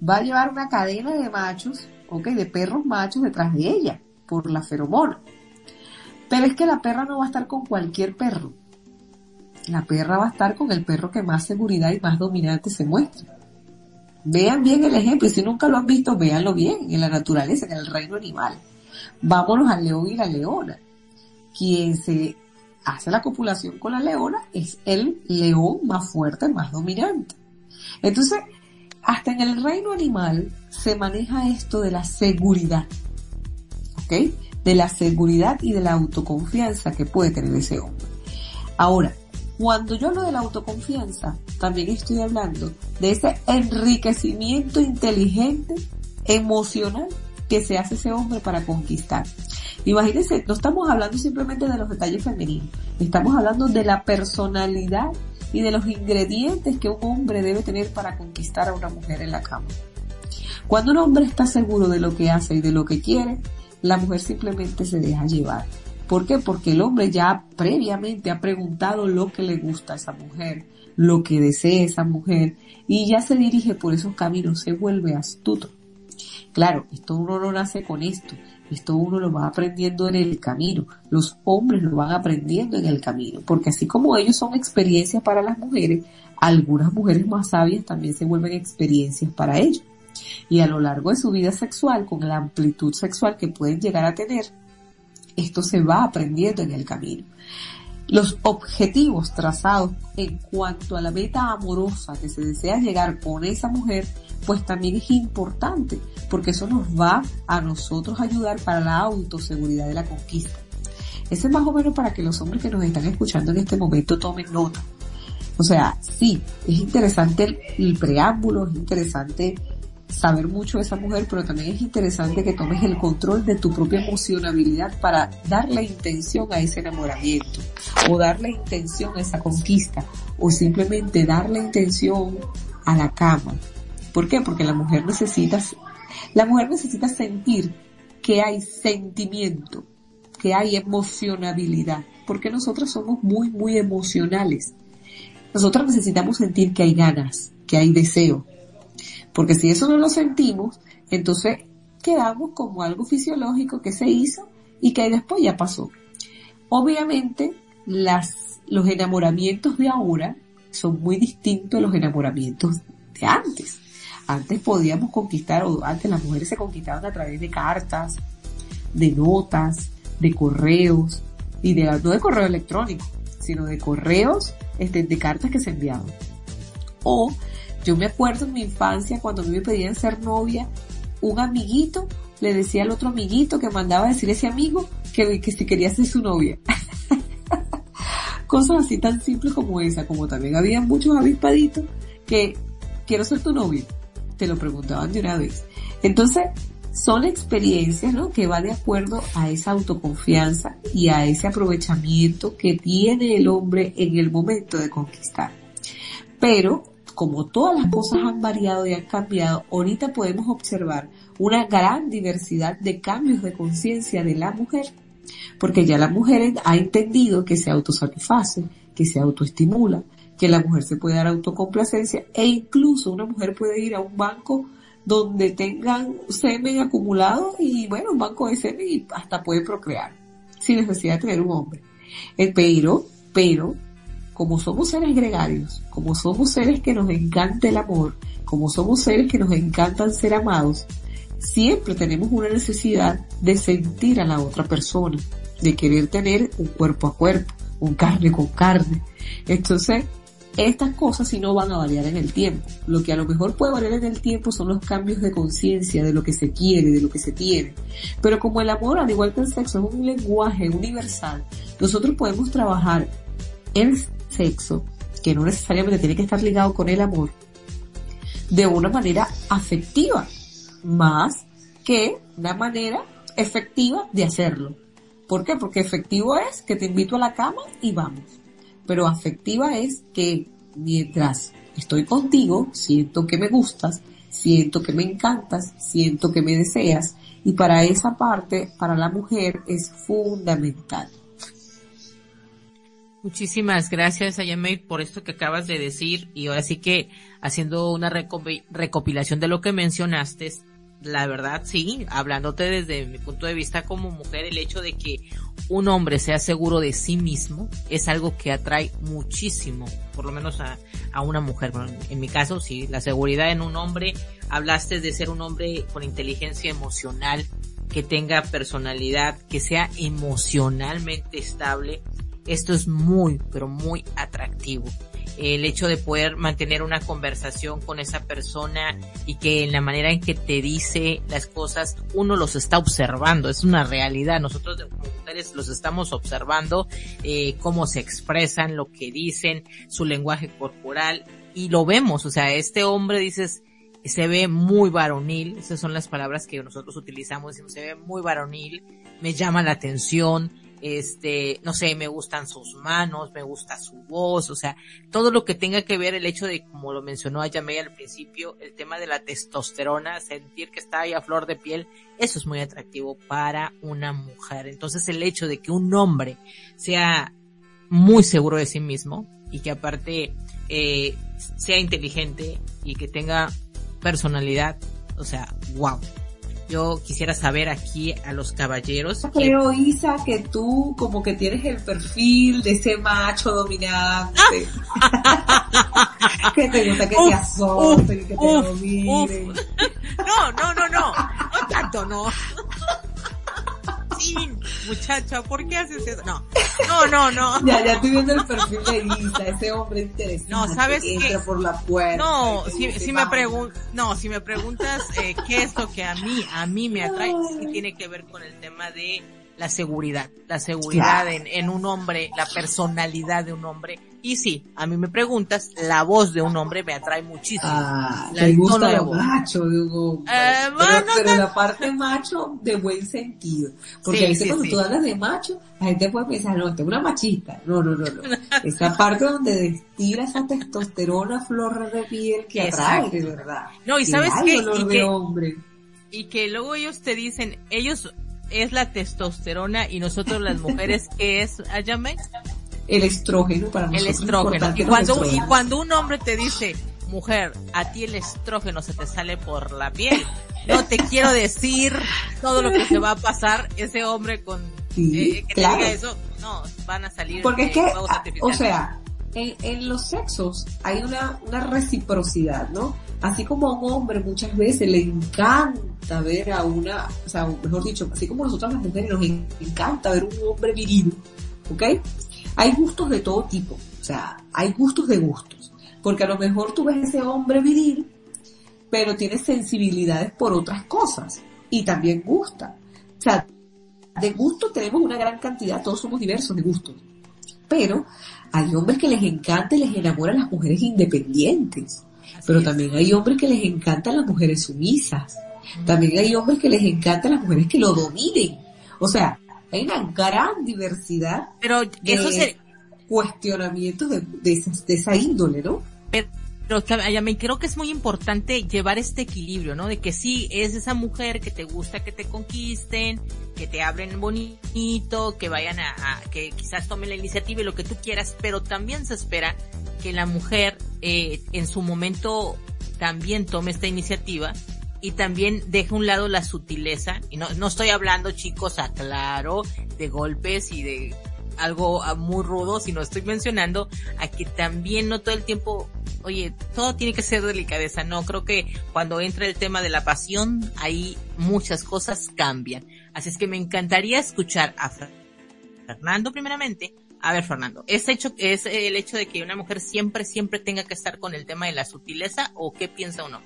[SPEAKER 2] va a llevar una cadena de machos, ¿ok? De perros machos detrás de ella, por la feromona. Pero es que la perra no va a estar con cualquier perro. La perra va a estar con el perro que más seguridad y más dominante se muestra. Vean bien el ejemplo, si nunca lo han visto, véanlo bien, en la naturaleza, en el reino animal. Vámonos al león y la leona. Quien se hace la copulación con la leona es el león más fuerte, más dominante. Entonces, hasta en el reino animal se maneja esto de la seguridad. ¿Ok? De la seguridad y de la autoconfianza que puede tener ese hombre. Ahora, cuando yo hablo de la autoconfianza, también estoy hablando de ese enriquecimiento inteligente, emocional, que se hace ese hombre para conquistar. Imagínense, no estamos hablando simplemente de los detalles femeninos, estamos hablando de la personalidad y de los ingredientes que un hombre debe tener para conquistar a una mujer en la cama. Cuando un hombre está seguro de lo que hace y de lo que quiere, la mujer simplemente se deja llevar. ¿Por qué? Porque el hombre ya previamente ha preguntado lo que le gusta a esa mujer, lo que desea esa mujer, y ya se dirige por esos caminos, se vuelve astuto. Claro, esto uno no nace con esto, esto uno lo va aprendiendo en el camino, los hombres lo van aprendiendo en el camino, porque así como ellos son experiencias para las mujeres, algunas mujeres más sabias también se vuelven experiencias para ellos. Y a lo largo de su vida sexual, con la amplitud sexual que pueden llegar a tener, esto se va aprendiendo en el camino. Los objetivos trazados en cuanto a la meta amorosa que se desea llegar con esa mujer, pues también es importante, porque eso nos va a nosotros ayudar para la autoseguridad de la conquista. Ese es más o menos para que los hombres que nos están escuchando en este momento tomen nota. O sea, sí, es interesante el, el preámbulo, es interesante saber mucho de esa mujer, pero también es interesante que tomes el control de tu propia emocionabilidad para darle intención a ese enamoramiento, o darle intención a esa conquista, o simplemente darle intención a la cama. ¿Por qué? Porque la mujer necesita, la mujer necesita sentir que hay sentimiento, que hay emocionabilidad, porque nosotros somos muy, muy emocionales. Nosotros necesitamos sentir que hay ganas, que hay deseo, porque si eso no lo sentimos, entonces quedamos como algo fisiológico que se hizo y que después ya pasó. Obviamente, las, los enamoramientos de ahora son muy distintos a los enamoramientos de antes. Antes podíamos conquistar, o antes las mujeres se conquistaban a través de cartas, de notas, de correos, y de, no de correo electrónico, sino de correos, este, de cartas que se enviaban. O yo me acuerdo en mi infancia cuando a mí me pedían ser novia, un amiguito le decía al otro amiguito que mandaba a decir a ese amigo que, que si quería ser su novia. [LAUGHS] Cosas así tan simples como esa, como también había muchos avispaditos que quiero ser tu novio. Te lo preguntaban de una vez. Entonces, son experiencias, ¿no? Que va de acuerdo a esa autoconfianza y a ese aprovechamiento que tiene el hombre en el momento de conquistar. Pero como todas las cosas han variado y han cambiado, ahorita podemos observar una gran diversidad de cambios de conciencia de la mujer, porque ya la mujer ha entendido que se autosatisface, que se autoestimula, que la mujer se puede dar autocomplacencia e incluso una mujer puede ir a un banco donde tengan semen acumulado y bueno, un banco de semen y hasta puede procrear sin necesidad de tener un hombre. Eh, pero, pero, como somos seres gregarios, como somos seres que nos encanta el amor, como somos seres que nos encantan ser amados, siempre tenemos una necesidad de sentir a la otra persona, de querer tener un cuerpo a cuerpo, un carne con carne. Entonces, estas cosas sí no van a variar en el tiempo. Lo que a lo mejor puede variar en el tiempo son los cambios de conciencia, de lo que se quiere, de lo que se tiene. Pero como el amor, al igual que el sexo, es un lenguaje universal, nosotros podemos trabajar el sexo, que no necesariamente tiene que estar ligado con el amor, de una manera afectiva, más que una manera efectiva de hacerlo. ¿Por qué? Porque efectivo es que te invito a la cama y vamos pero afectiva es que mientras estoy contigo, siento que me gustas, siento que me encantas, siento que me deseas y para esa parte, para la mujer es fundamental.
[SPEAKER 1] Muchísimas gracias, Ayamey, por esto que acabas de decir y ahora sí que haciendo una recopilación de lo que mencionaste, la verdad sí, hablándote desde mi punto de vista como mujer, el hecho de que un hombre sea seguro de sí mismo es algo que atrae muchísimo, por lo menos a, a una mujer. en mi caso sí, la seguridad en un hombre, hablaste de ser un hombre con inteligencia emocional, que tenga personalidad, que sea emocionalmente estable. Esto es muy, pero muy atractivo el hecho de poder mantener una conversación con esa persona y que en la manera en que te dice las cosas uno los está observando, es una realidad, nosotros como mujeres los estamos observando, eh, cómo se expresan, lo que dicen, su lenguaje corporal y lo vemos, o sea, este hombre dices, se ve muy varonil, esas son las palabras que nosotros utilizamos, se ve muy varonil, me llama la atención, este, no sé, me gustan sus manos, me gusta su voz, o sea, todo lo que tenga que ver el hecho de, como lo mencionó Ayamey al principio, el tema de la testosterona, sentir que está ahí a flor de piel, eso es muy atractivo para una mujer. Entonces el hecho de que un hombre sea muy seguro de sí mismo y que aparte eh, sea inteligente y que tenga personalidad, o sea, wow yo quisiera saber aquí a los caballeros.
[SPEAKER 2] Creo, Isa, que tú como que tienes el perfil de ese macho dominante. [LAUGHS] que te gusta que te azoten, que te dominen. [LAUGHS]
[SPEAKER 1] No, no, no, no. No tanto, no muchacha, ¿por qué haces eso? No, no, no, no. [LAUGHS]
[SPEAKER 2] Ya, ya estoy viendo el perfil de Isa, ese hombre interesante.
[SPEAKER 1] No, ¿sabes
[SPEAKER 2] que entra por la puerta.
[SPEAKER 1] No, si, si me preguntas, no, si me preguntas eh, qué es lo que a mí, a mí me atrae, sí tiene que ver con el tema de la seguridad, la seguridad en, en un hombre, la personalidad de un hombre y sí, a mí me preguntas, la voz de un hombre me atrae muchísimo.
[SPEAKER 2] Ah, la, gusta lo macho de un hombre. Eh, pero, la parte macho de buen sentido. Porque a veces cuando tú hablas de macho, la gente puede pensar, no, tengo una machista. No, no, no, no. [LAUGHS] Esa parte donde destila esa testosterona flor de piel que atrae, de verdad.
[SPEAKER 1] No, y sabes qué? Y
[SPEAKER 2] que, hombre.
[SPEAKER 1] y que luego ellos te dicen, ellos es la testosterona y nosotros las mujeres, [LAUGHS] ¿qué es, Ayame?
[SPEAKER 2] el estrógeno para nosotros.
[SPEAKER 1] El estrógeno. Y cuando, y cuando un hombre te dice, mujer, a ti el estrógeno se te sale por la piel, no te quiero decir todo lo que se va a pasar ese hombre con eh, que te diga eso, no, van a salir.
[SPEAKER 2] Porque es que, o sea, en, los sexos hay una, reciprocidad, ¿no? Así como a un hombre muchas veces le encanta ver a una, o sea, mejor dicho, así como nosotros las mujeres nos encanta ver un hombre viril, ¿ok? Hay gustos de todo tipo, o sea, hay gustos de gustos, porque a lo mejor tú ves ese hombre viril, pero tiene sensibilidades por otras cosas y también gusta. O sea, de gusto tenemos una gran cantidad, todos somos diversos de gustos, pero hay hombres que les encanta y les enamoran las mujeres independientes, pero también hay hombres que les encantan las mujeres sumisas, también hay hombres que les encantan las mujeres que lo dominen. O sea, hay una gran diversidad
[SPEAKER 1] pero eso
[SPEAKER 2] de cuestionamientos de, de, esa, índole, ¿no?
[SPEAKER 1] Pero, me creo que es muy importante llevar este equilibrio, ¿no? De que sí, es esa mujer que te gusta que te conquisten, que te abren bonito, que vayan a, que quizás tomen la iniciativa y lo que tú quieras, pero también se espera que la mujer eh, en su momento también tome esta iniciativa y también deja un lado la sutileza, y no, no estoy hablando chicos, aclaro, de golpes y de algo ah, muy rudo, sino estoy mencionando a que también no todo el tiempo, oye, todo tiene que ser delicadeza, no, creo que cuando entra el tema de la pasión, ahí muchas cosas cambian. Así es que me encantaría escuchar a Fernando primeramente. A ver, Fernando, ¿es hecho, es el hecho de que una mujer siempre, siempre tenga que estar con el tema de la sutileza o qué piensa uno?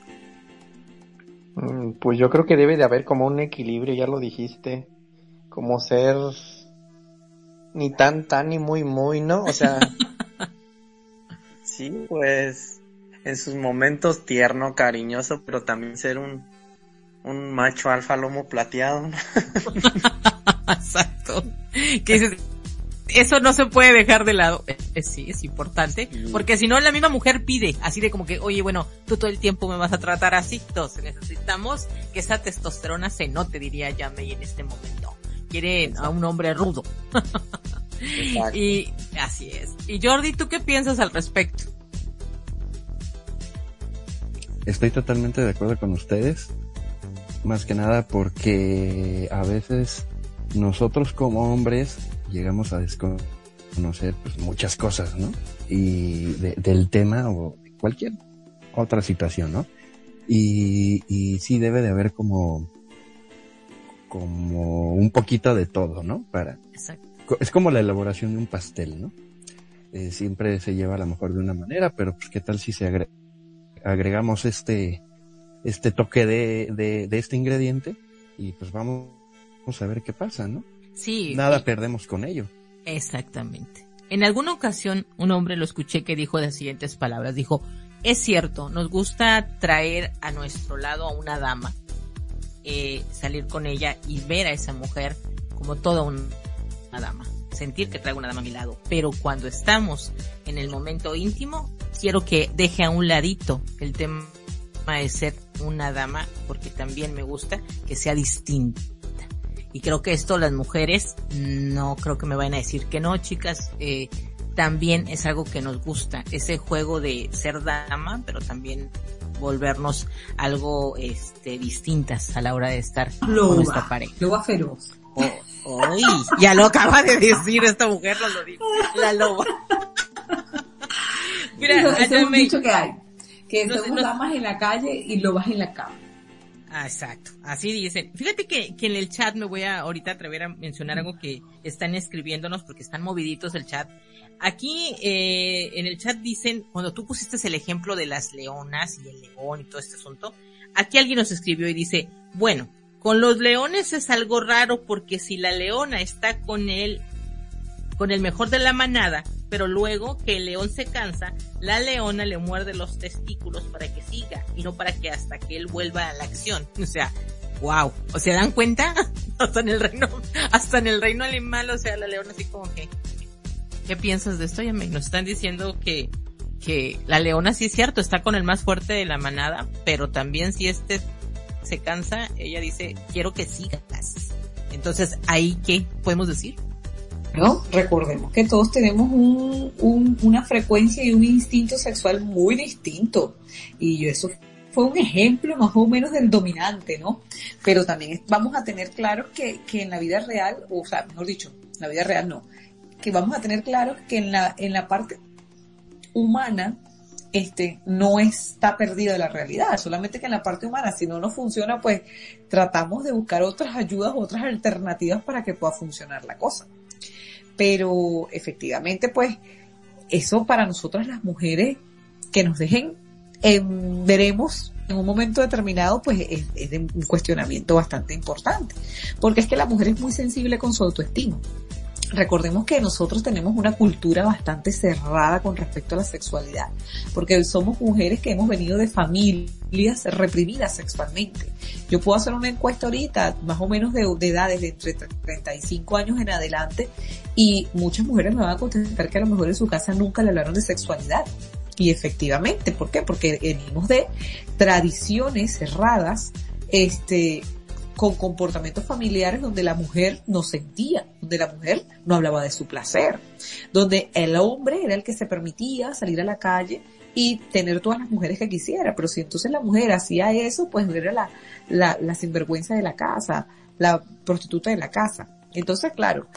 [SPEAKER 3] Mm, pues yo creo que debe de haber como un equilibrio, ya lo dijiste, como ser ni tan tan ni muy muy, ¿no? O sea, [LAUGHS] sí, pues en sus momentos tierno, cariñoso, pero también ser un un macho alfa lomo plateado. [LAUGHS]
[SPEAKER 1] Exacto. Que eso no se puede dejar de lado. Eh, sí, es importante. Porque si no, la misma mujer pide, así de como que, oye, bueno, tú todo el tiempo me vas a tratar así. Entonces necesitamos que esa testosterona se note, diría Yamei en este momento. Quiere a un hombre rudo. [LAUGHS] y así es. Y Jordi, ¿tú qué piensas al respecto?
[SPEAKER 4] Estoy totalmente de acuerdo con ustedes. Más que nada porque a veces nosotros como hombres llegamos a desconocer pues, muchas cosas, ¿no? Y del tema o cualquier otra situación, ¿no? Y, y sí debe de haber como, como un poquito de todo, ¿no? Para, es como la elaboración de un pastel, ¿no? Eh, siempre se lleva a lo mejor de una manera, pero pues qué tal si se agregamos este, este toque de, de, de este ingrediente y pues vamos a ver qué pasa, ¿no?
[SPEAKER 1] Sí.
[SPEAKER 4] Nada perdemos con ello.
[SPEAKER 1] Exactamente. En alguna ocasión un hombre lo escuché que dijo las siguientes palabras. Dijo, es cierto, nos gusta traer a nuestro lado a una dama, eh, salir con ella y ver a esa mujer como toda una dama, sentir que traigo una dama a mi lado. Pero cuando estamos en el momento íntimo, quiero que deje a un ladito el tema de ser una dama, porque también me gusta que sea distinto y creo que esto las mujeres no creo que me vayan a decir que no, chicas. Eh, también es algo que nos gusta, ese juego de ser dama, pero también volvernos algo este distintas a la hora de estar
[SPEAKER 2] con nuestra pareja. Loba feroz.
[SPEAKER 1] Oh, ya lo acaba de decir esta mujer, lo dijo. La loba.
[SPEAKER 2] Mira, es un dicho que hay, que somos damas en la calle y lobas en la cama.
[SPEAKER 1] Ah, exacto, así dicen. Fíjate que, que en el chat me voy a ahorita atrever a mencionar algo que están escribiéndonos porque están moviditos el chat. Aquí eh, en el chat dicen, cuando tú pusiste el ejemplo de las leonas y el león y todo este asunto, aquí alguien nos escribió y dice, bueno, con los leones es algo raro porque si la leona está con él, con el mejor de la manada, pero luego que el león se cansa, la leona le muerde los testículos para que siga y no para que hasta que él vuelva a la acción. O sea, wow. ¿O se dan cuenta? [LAUGHS] hasta en el reino, hasta en el reino animal, o sea, la leona así como que, ¿qué piensas de esto? Ya me, nos están diciendo que, que la leona sí es cierto, está con el más fuerte de la manada, pero también si este se cansa, ella dice, quiero que sigas. Entonces, ¿ahí qué podemos decir?
[SPEAKER 2] ¿No? Recordemos que todos tenemos un, una frecuencia y un instinto sexual muy distinto. Y eso fue un ejemplo más o menos del dominante, ¿no? Pero también vamos a tener claro que, que en la vida real, o sea, mejor dicho, en la vida real no, que vamos a tener claro que en la, en la parte humana, este, no está perdida la realidad, solamente que en la parte humana, si no nos funciona, pues tratamos de buscar otras ayudas, otras alternativas para que pueda funcionar la cosa pero efectivamente pues eso para nosotras las mujeres que nos dejen veremos en un momento determinado pues es, es de un cuestionamiento bastante importante. Porque es que la mujer es muy sensible con su autoestima Recordemos que nosotros tenemos una cultura bastante cerrada con respecto a la sexualidad, porque somos mujeres que hemos venido de familias reprimidas sexualmente. Yo puedo hacer una encuesta ahorita, más o menos de, edades de entre 35 años en adelante, y muchas mujeres me van a contestar que a lo mejor en su casa nunca le hablaron de sexualidad. Y efectivamente, ¿por qué? Porque venimos de tradiciones cerradas, este, con comportamientos familiares donde la mujer no sentía, donde la mujer no hablaba de su placer, donde el hombre era el que se permitía salir a la calle y tener todas las mujeres que quisiera, pero si entonces la mujer hacía eso, pues era la, la, la sinvergüenza de la casa, la prostituta de la casa. Entonces, claro,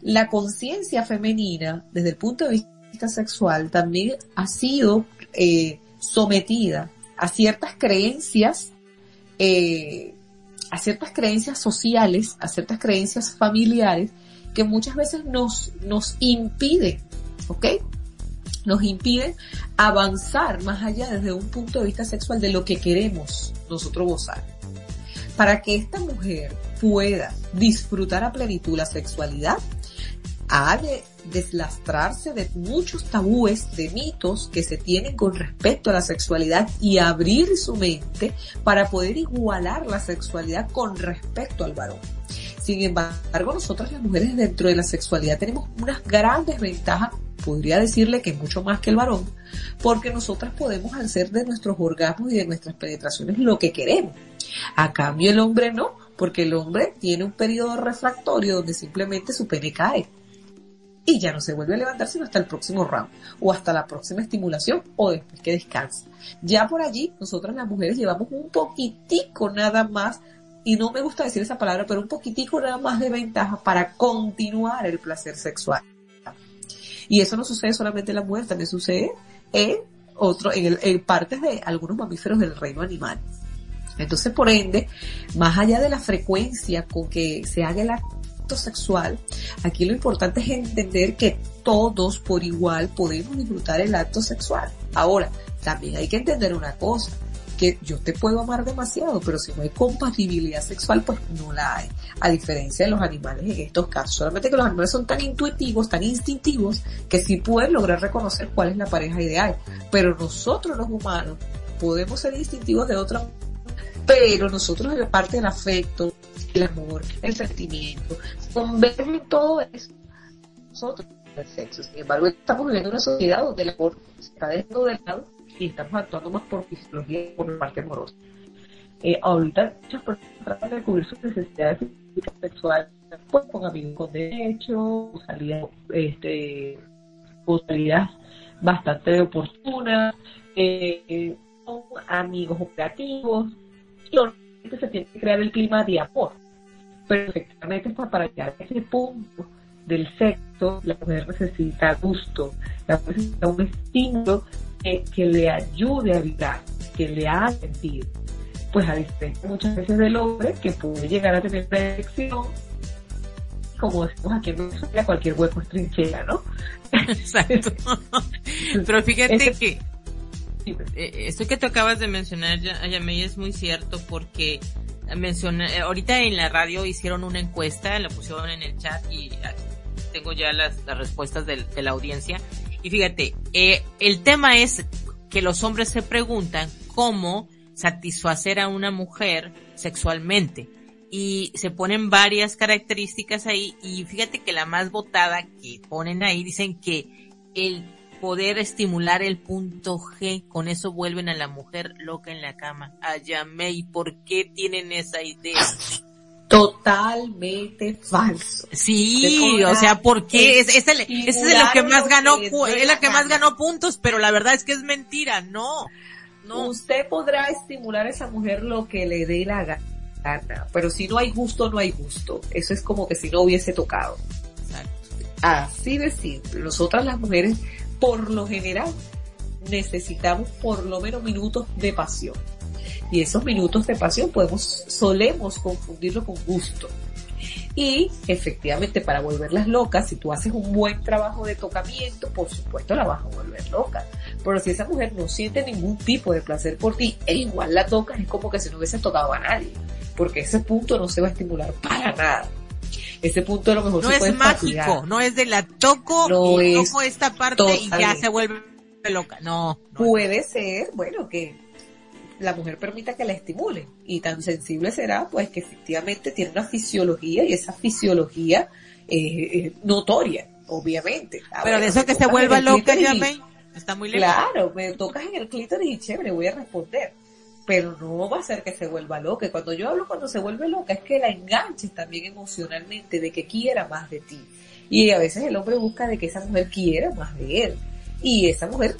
[SPEAKER 2] la conciencia femenina, desde el punto de vista sexual, también ha sido eh, sometida a ciertas creencias, eh, a ciertas creencias sociales, a ciertas creencias familiares, que muchas veces nos, nos impiden, ¿ok? Nos impiden avanzar más allá desde un punto de vista sexual de lo que queremos nosotros gozar. Para que esta mujer pueda disfrutar a plenitud la sexualidad, ha de deslastrarse de muchos tabúes, de mitos que se tienen con respecto a la sexualidad y abrir su mente para poder igualar la sexualidad con respecto al varón. Sin embargo, nosotras las mujeres dentro de la sexualidad tenemos unas grandes ventajas, podría decirle que mucho más que el varón, porque nosotras podemos hacer de nuestros orgasmos y de nuestras penetraciones lo que queremos. A cambio el hombre no, porque el hombre tiene un periodo refractorio donde simplemente su pene cae y ya no se vuelve a levantar sino hasta el próximo round o hasta la próxima estimulación o después que descansa. Ya por allí nosotras las mujeres llevamos un poquitico nada más y no me gusta decir esa palabra, pero un poquitico nada más de ventaja para continuar el placer sexual. Y eso no sucede solamente en la mujer, también sucede en otro, en, el, en partes de algunos mamíferos del reino animal. Entonces, por ende, más allá de la frecuencia con que se haga el acto sexual, aquí lo importante es entender que todos por igual podemos disfrutar el acto sexual. Ahora, también hay que entender una cosa, que yo te puedo amar demasiado, pero si no hay compatibilidad sexual, pues no la hay. A diferencia de los animales en estos casos. Solamente que los animales son tan intuitivos, tan instintivos, que sí pueden lograr reconocer cuál es la pareja ideal. Pero nosotros los humanos podemos ser instintivos de otra pero nosotros en parte del afecto, el amor, el sentimiento, convergen todo eso nosotros el sexo. Sin embargo, estamos viviendo una sociedad donde el amor se está dejando de lado y estamos actuando más por fisiología y por la parte amorosa. Eh, ahorita muchas personas tratan de cubrir sus necesidades físicas sexuales pues, con amigos con derecho, salidas, este, salidas bastante oportunas, eh, con amigos operativos, se tiene que crear el clima de amor. Pero efectivamente para llegar a ese punto del sexo, la mujer necesita gusto, la mujer necesita un estímulo que, le ayude a vibrar, que le haga sentir. Pues a diferencia muchas veces del hombre que puede llegar a tener una erección, como decimos aquí en Venezuela, cualquier hueco es trinchera, ¿no? [LAUGHS]
[SPEAKER 1] Exacto. [LAUGHS] Pero fíjate que esto que tú acabas de mencionar, Yamey, es muy cierto porque menciona, eh, ahorita en la radio hicieron una encuesta, la pusieron en el chat y tengo ya las, respuestas de, la audiencia. Y fíjate, eh, el tema es que los hombres se preguntan cómo satisfacer a una mujer sexualmente. Y se ponen varias características ahí y fíjate que la más votada que ponen ahí dicen que el poder estimular el punto G, con eso vuelven a la mujer loca en la cama. A ¿y ¿por qué tienen esa idea?
[SPEAKER 2] Totalmente falso.
[SPEAKER 1] Sí, o sea, porque es, es, el, es lo que más ganó, es la que más ganó puntos, pero la verdad es que es mentira, no.
[SPEAKER 2] No. Usted podrá estimular a esa mujer lo que le dé la gana, pero si no hay gusto, no hay gusto. Eso es como que si no hubiese tocado. Así de simple. Nosotras las mujeres por lo general necesitamos por lo menos minutos de pasión. Y esos minutos de pasión podemos, solemos confundirlo con gusto. Y efectivamente para volverlas locas, si tú haces un buen trabajo de tocamiento, por supuesto la vas a volver loca. Pero si esa mujer no siente ningún tipo de placer por ti, e igual la tocas, es como que si no hubiese tocado a nadie. Porque ese punto no se va a estimular para nada ese punto a lo mejor
[SPEAKER 1] no es mágico, no es de la toco no y toco esta parte y ya se vuelve loca. No,
[SPEAKER 2] Puede ser, bueno, que la mujer permita que la estimule y tan sensible será pues que efectivamente tiene una fisiología y esa fisiología eh, es notoria, obviamente.
[SPEAKER 1] Pero de eso que se vuelva loca ya está muy lejos.
[SPEAKER 2] Claro, me tocas en el clítoris y chévere, voy a responder pero no va a ser que se vuelva loca. cuando yo hablo cuando se vuelve loca es que la enganches también emocionalmente, de que quiera más de ti. Y a veces el hombre busca de que esa mujer quiera más de él. Y esa mujer,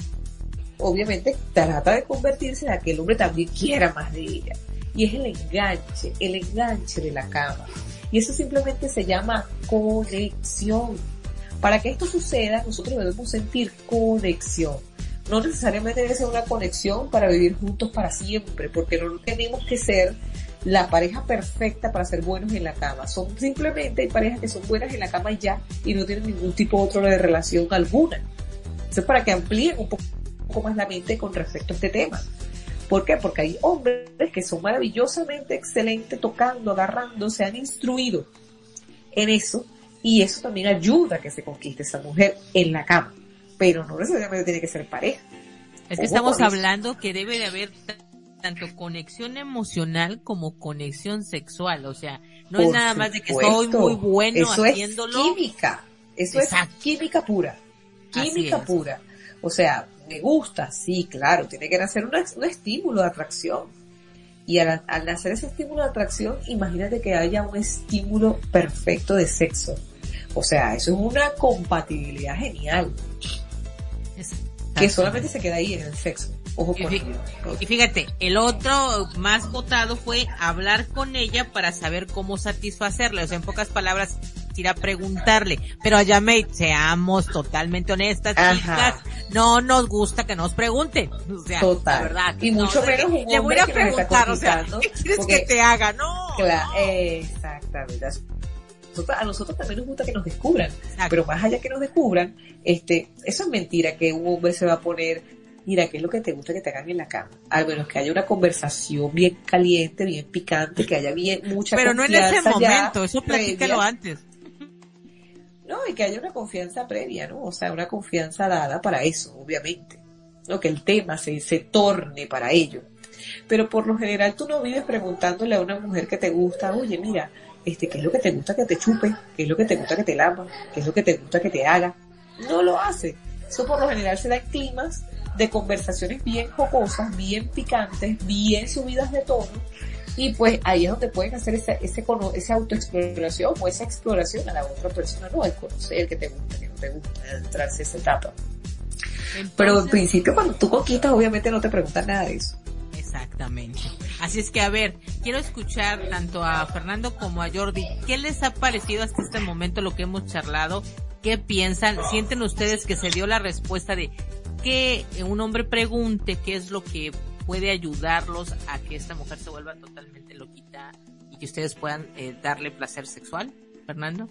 [SPEAKER 2] obviamente, trata de convertirse en a que el hombre también quiera más de ella. Y es el enganche, el enganche de la cama. Y eso simplemente se llama conexión. Para que esto suceda, nosotros debemos sentir conexión. No necesariamente debe ser una conexión para vivir juntos para siempre, porque no tenemos que ser la pareja perfecta para ser buenos en la cama. Son simplemente parejas que son buenas en la cama y ya, y no tienen ningún tipo otro de relación alguna. Eso es para que amplíen un poco, más la mente con respecto a este tema. ¿Por qué? Porque hay hombres que son maravillosamente excelentes tocando, agarrando, se han instruido en eso y eso también ayuda a que se conquiste esa mujer en la cama. Pero no necesariamente tiene que ser pareja.
[SPEAKER 1] Es que estamos hablando que debe de haber tanto conexión emocional como conexión sexual, o sea, no es nada más de que soy muy bueno
[SPEAKER 2] Eso haciéndolo. Es química, eso es química pura, química pura. O sea, me gusta, sí, claro, tiene que nacer un estímulo de atracción. Y al, al nacer ese estímulo de atracción, imagínate que haya un estímulo perfecto de sexo. O sea, eso es una compatibilidad genial. Que solamente se queda ahí en el sexo
[SPEAKER 1] y, fíjate, el otro más votado fue hablar con ella para saber cómo satisfacerle. O sea, en pocas palabras, ir a preguntarle. Pero a Yamei, seamos totalmente honestas, chicas, no nos gusta que nos pregunten. O sea, Total. verdad.
[SPEAKER 2] Y mucho menos un Le voy a preguntar, o sea,
[SPEAKER 1] ¿qué quieres que te haga? No.
[SPEAKER 2] Claro, exactamente. A nosotros también nos gusta que nos descubran, pero más allá que nos descubran, este, eso es mentira que un hombre se va a poner mira, ¿qué es lo que te gusta que te hagan en la cama? Al menos que haya una conversación bien caliente, bien picante, que haya bien mucha
[SPEAKER 1] Pero no en ese momento, eso platícalo antes.
[SPEAKER 2] No, y que haya una confianza previa, ¿no? O sea, una confianza dada para eso, obviamente. ¿no? Que el tema se, se torne para ello. Pero por lo general tú no vives preguntándole a una mujer que te gusta, oye, mira, este, ¿qué es lo que te gusta que te chupe? ¿Qué es lo que te gusta que te lama? ¿Qué es lo que te gusta que te haga? No lo hace. Eso por lo general se da en climas de conversaciones bien jocosas, bien picantes, bien subidas de tono. Y pues ahí es donde pueden hacer ese, ese, esa autoexploración o esa exploración a la otra persona, no el conocer que te gusta, que no te gusta, entrarse esa etapa. Pero en principio cuando tú conquistas obviamente no te preguntan nada de eso.
[SPEAKER 1] Exactamente. Así es que a ver, quiero escuchar tanto a Fernando como a Jordi, ¿qué les ha parecido hasta este momento lo que hemos charlado? ¿Qué piensan? ¿Sienten ustedes que se dio la respuesta de que un hombre pregunte qué es lo que puede ayudarlos a que esta mujer se vuelva totalmente loquita y que ustedes puedan eh, darle placer sexual, Fernando.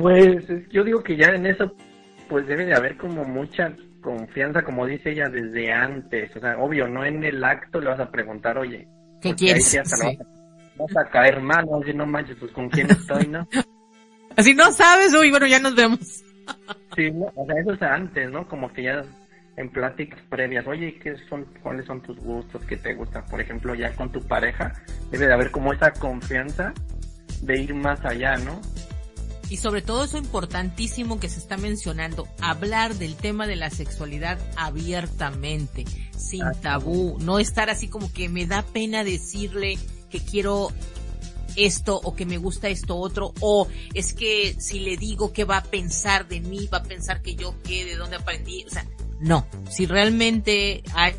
[SPEAKER 3] Pues yo digo que ya en eso pues debe de haber como mucha confianza, como dice ella, desde antes. O sea, obvio, no en el acto le vas a preguntar, oye,
[SPEAKER 1] ¿qué quieres?
[SPEAKER 3] vas, a, caer mal, no, no manches, pues con quién estoy, ¿no? [LAUGHS]
[SPEAKER 1] Así no sabes, uy, bueno, ya nos vemos. [LAUGHS]
[SPEAKER 3] Sí, o sea, eso es antes, ¿no? Como que ya en pláticas previas, oye, ¿qué son, cuáles son tus gustos, qué te gusta? Por ejemplo, ya con tu pareja, debe de haber como esa confianza de ir más allá, ¿no?
[SPEAKER 1] Y sobre todo eso importantísimo que se está mencionando, hablar del tema de la sexualidad abiertamente, sin tabú, no estar así como que me da pena decirle que quiero esto o que me gusta esto otro o es que si le digo qué va a pensar de mí, va a pensar que yo qué, de dónde aprendí, o sea, no, si realmente hay,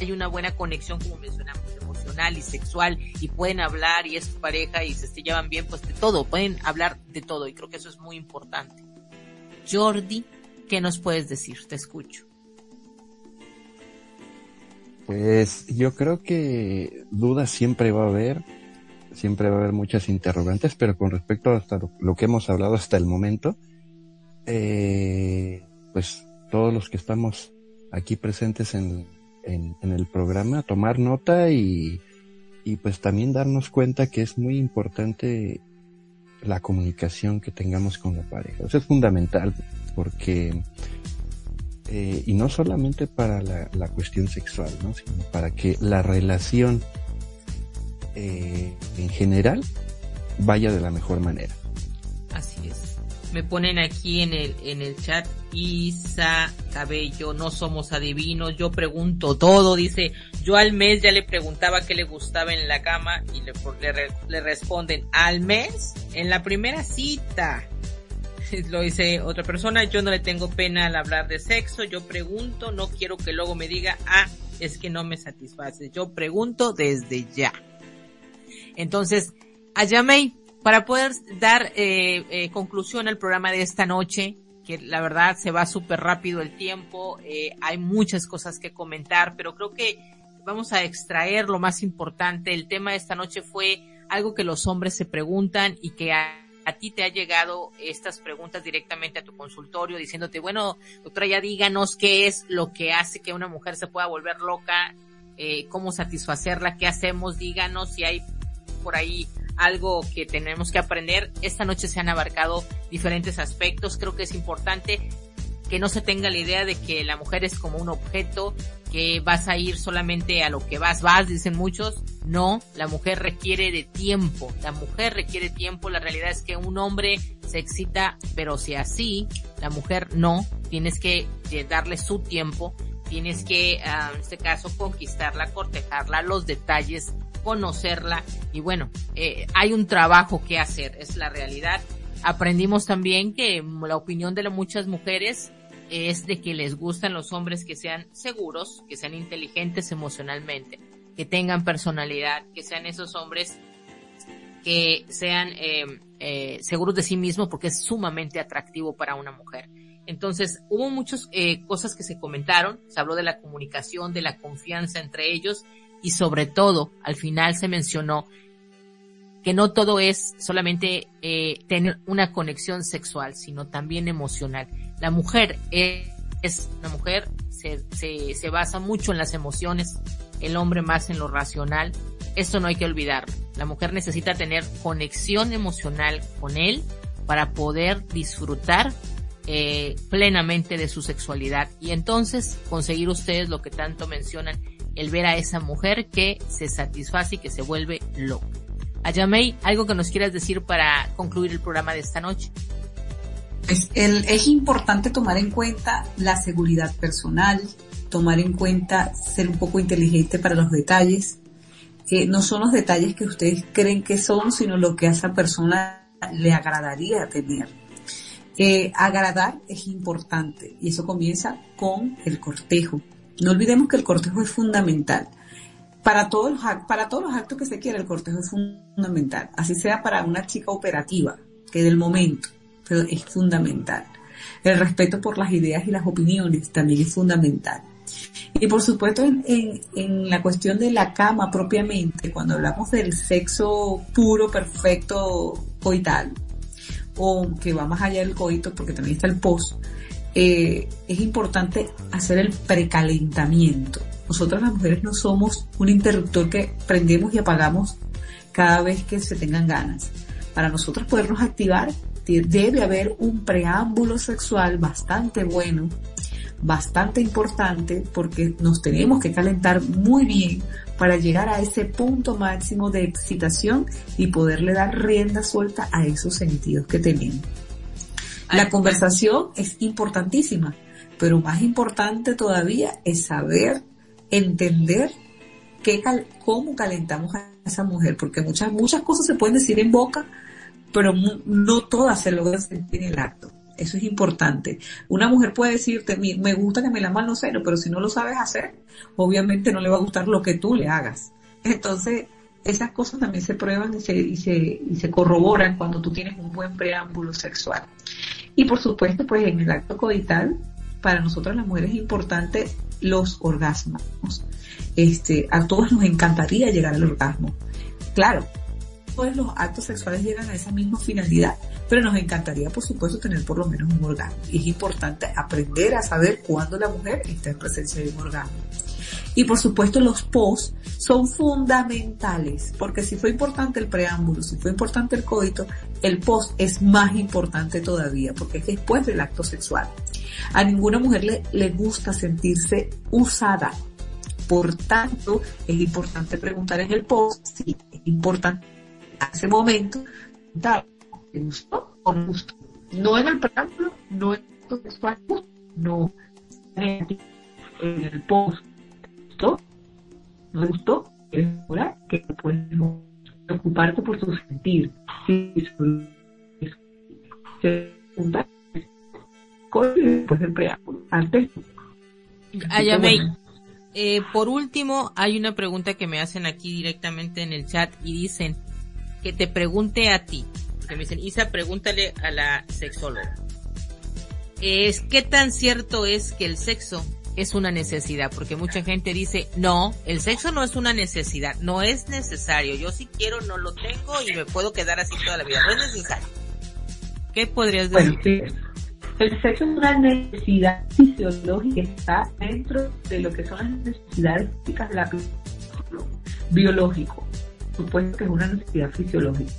[SPEAKER 1] hay una buena conexión como mencionamos y sexual y pueden hablar y es tu pareja y se, llevan bien, pues de todo, pueden hablar de todo y creo que eso es muy importante. Jordi, ¿qué nos puedes decir? Te escucho.
[SPEAKER 4] Pues yo creo que dudas siempre va a haber, siempre va a haber muchas interrogantes, pero con respecto a lo, que hemos hablado hasta el momento, eh, pues todos los que estamos aquí presentes en, en, el programa, tomar nota y, y pues también darnos cuenta que es muy importante la comunicación que tengamos con la pareja. Eso es fundamental porque, eh, y no solamente para la, cuestión sexual, ¿no? sino para que la relación eh, en general vaya de la mejor manera.
[SPEAKER 1] Me ponen aquí en el, en el chat Isa Cabello, no somos adivinos, yo pregunto todo, dice, yo al mes ya le preguntaba qué le gustaba en la cama y le, le, le responden, al mes, en la primera cita. [LAUGHS] Lo dice otra persona, yo no le tengo pena al hablar de sexo, yo pregunto, no quiero que luego me diga, ah, es que no me satisface. Yo pregunto desde ya. Entonces, Ayamei, para poder dar eh, eh, conclusión al programa de esta noche, que la verdad se va súper rápido el tiempo, eh, hay muchas cosas que comentar, pero creo que vamos a extraer lo más importante. El tema de esta noche fue algo que los hombres se preguntan y que a, ti te ha llegado estas preguntas directamente a tu consultorio diciéndote, bueno, doctora, ya díganos qué es lo que hace que una mujer se pueda volver loca, eh, cómo satisfacerla, qué hacemos, díganos si hay por ahí algo que tenemos que aprender. Esta noche se han abarcado diferentes aspectos. Creo que es importante que no se tenga la idea de que la mujer es como un objeto, que vas a ir solamente a lo que vas, vas, dicen muchos. No, la mujer requiere de tiempo, la mujer requiere tiempo, la realidad es que un hombre se excita, pero si así, la mujer no, tienes que darle su tiempo, tienes que, ah, en este caso, conquistarla, cortejarla, los detalles, conocerla, y bueno, eh, hay un trabajo que hacer, es la realidad. Aprendimos también que la opinión de muchas mujeres es de que les gustan los hombres que sean seguros, que sean inteligentes emocionalmente, que tengan personalidad, que sean esos hombres que sean eh, eh, seguros de sí mismos porque es sumamente atractivo para una mujer. Entonces, hubo muchas eh, cosas que se comentaron, se habló de la comunicación, de la confianza entre ellos y sobre todo, al final se mencionó que no todo es solamente eh, tener una conexión sexual, sino también emocional. La mujer es, una mujer, se, se, se basa mucho en las emociones, el hombre más en lo racional. Esto no hay que olvidar. La mujer necesita tener conexión emocional con él para poder disfrutar eh, plenamente de su sexualidad y entonces conseguir ustedes lo que tanto mencionan, el ver a esa mujer que se satisface y que se vuelve loca. Ayamei, algo que nos quieras decir para concluir el programa de esta noche.
[SPEAKER 2] Es, es importante tomar en cuenta la seguridad personal, tomar en cuenta ser un poco inteligente para los detalles. que no son los detalles que ustedes creen que son, sino lo que a esa persona le agradaría tener. Eh, agradar es importante y eso comienza con el cortejo. No olvidemos que el cortejo es fundamental para todos los, para todos los actos que se quiera, el cortejo es fundamental. Así sea para una chica operativa, que del momento, pero es fundamental. El respeto por las ideas y las opiniones también es fundamental. Y por supuesto en, en, la cuestión de la cama propiamente, cuando hablamos del sexo puro, perfecto, coital, o que va más allá del coito, porque también está el post, eh, es importante hacer el precalentamiento. Nosotras las mujeres no somos un interruptor que prendemos y apagamos cada vez que se tengan ganas. Para nosotros podernos activar debe haber un preámbulo sexual bastante bueno, bastante importante, porque nos tenemos que calentar muy bien para llegar a ese punto máximo de excitación y poderle dar rienda suelta a esos sentidos que tenemos. La conversación es importantísima, pero más importante todavía es saber entender qué cómo calentamos a esa mujer, porque muchas, muchas cosas se pueden decir en boca, pero no todas se logran sentir en el acto. Eso es importante. Una mujer puede decirte, me gusta que me la cero, pero si no lo sabes hacer, obviamente no le va a gustar lo que tú le hagas. Entonces, esas cosas también se prueban y se, y se, y se corroboran cuando tú tienes un buen preámbulo sexual. Y por supuesto, pues en el acto coital, para nosotros las mujeres es importante los orgasmos. Este, a todos nos encantaría llegar al orgasmo. Claro, todos los actos sexuales llegan a esa misma finalidad, pero nos encantaría, por supuesto, tener por lo menos un orgasmo. Y es importante aprender a saber cuándo la mujer está en presencia de un orgasmo. Y por supuesto los post son fundamentales, porque si fue importante el preámbulo, si fue importante el coito, el post es más importante todavía, porque es después del acto sexual. A ninguna mujer le, le gusta sentirse usada. Por tanto, es importante preguntar en el post si es importante a ese momento, ¿te gustó o no gustó? No en el preámbulo, no en el no en el post. ¿Gustó? ¿No gustó? Es hora que puedes preocuparte por su sentir. Si se pregunta después del preámbulo, antes.
[SPEAKER 1] Eh, por último, hay una pregunta que me hacen aquí directamente en el chat y dicen que te pregunte a ti. Que me dicen, Isa, pregúntale a la sexóloga. Es, ¿qué tan cierto es que el sexo es una necesidad? Porque mucha gente dice, no, el sexo no es una necesidad, no es necesario. Yo si quiero no lo tengo y me puedo quedar así toda la vida. No es necesario. ¿Qué podrías decir?
[SPEAKER 2] El sexo es una necesidad fisiológica que está dentro de lo que son las necesidades físicas de la biológico. Supuesto que es una necesidad fisiológica.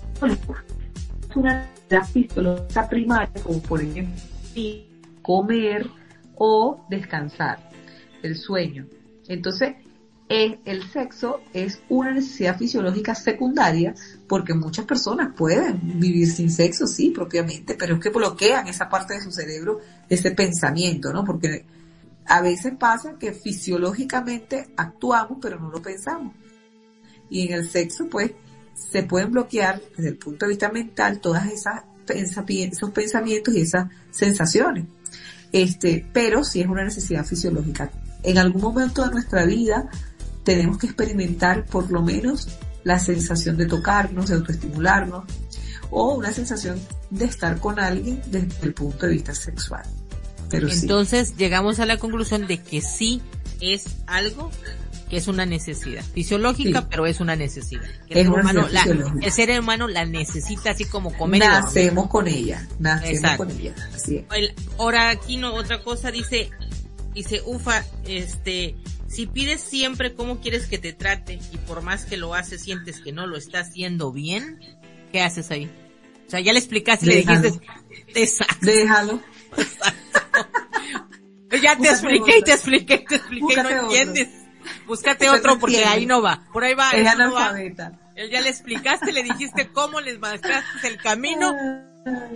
[SPEAKER 2] Es una necesidad fisiológica primaria, como por ejemplo comer o descansar, el sueño. Entonces, el sexo es una necesidad fisiológica secundaria porque muchas personas pueden vivir sin sexo, sí, propiamente, pero es que bloquean esa parte de su cerebro, ese pensamiento, ¿no? Porque a veces pasa que fisiológicamente actuamos, pero no lo pensamos. Y en el sexo, pues, se pueden bloquear desde el punto de vista mental todas esas esos pensamientos y esas sensaciones. Este, pero sí es una necesidad fisiológica. En algún momento de nuestra vida tenemos que experimentar por lo menos la sensación de tocarnos, de autoestimularnos, o una sensación de estar con alguien desde el punto de vista sexual.
[SPEAKER 1] Entonces llegamos a la conclusión de que sí es algo que es una necesidad fisiológica, pero es una necesidad. El, ser humano, la, el ser humano la necesita así como comer.
[SPEAKER 2] Nacemos con ella, nacemos con ella.
[SPEAKER 1] ahora aquí no, otra cosa dice, dice, ufa, este, si pides siempre cómo quieres que te trate y por más que lo haces sientes que no lo estás haciendo bien, ¿qué haces ahí? O sea, ya le explicaste, le dijiste, [LAUGHS]
[SPEAKER 2] exacto. Déjalo.
[SPEAKER 1] ya te expliqué te expliqué te expliqué no entiendes. Búscate otro porque ahí no va. Por ahí va.
[SPEAKER 2] Es analfabeta.
[SPEAKER 1] Ya le explicaste, le dijiste cómo les marcaste el camino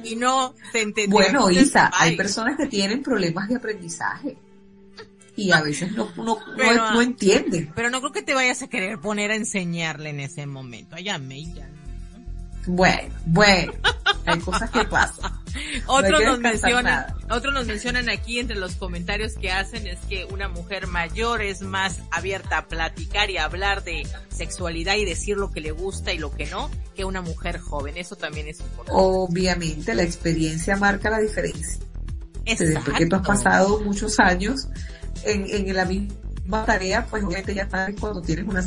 [SPEAKER 1] y no se entendió.
[SPEAKER 2] Bueno, Isa, hay personas que tienen problemas de aprendizaje y a veces no, no, no, entienden.
[SPEAKER 1] Pero no creo que te vayas a querer poner a enseñarle en ese momento. Allá me ya.
[SPEAKER 2] Bueno, bueno, hay cosas que pasan. [LAUGHS]
[SPEAKER 1] otros nos mencionan, otros nos mencionan aquí entre los comentarios que hacen es que una mujer mayor es más abierta a platicar y a hablar de sexualidad y decir lo que le gusta y lo que no que una mujer joven. Eso también es importante.
[SPEAKER 2] Obviamente la experiencia marca la diferencia. Después que tú has pasado muchos años en, en la misma tarea, pues obviamente ya sabes cuando tienes una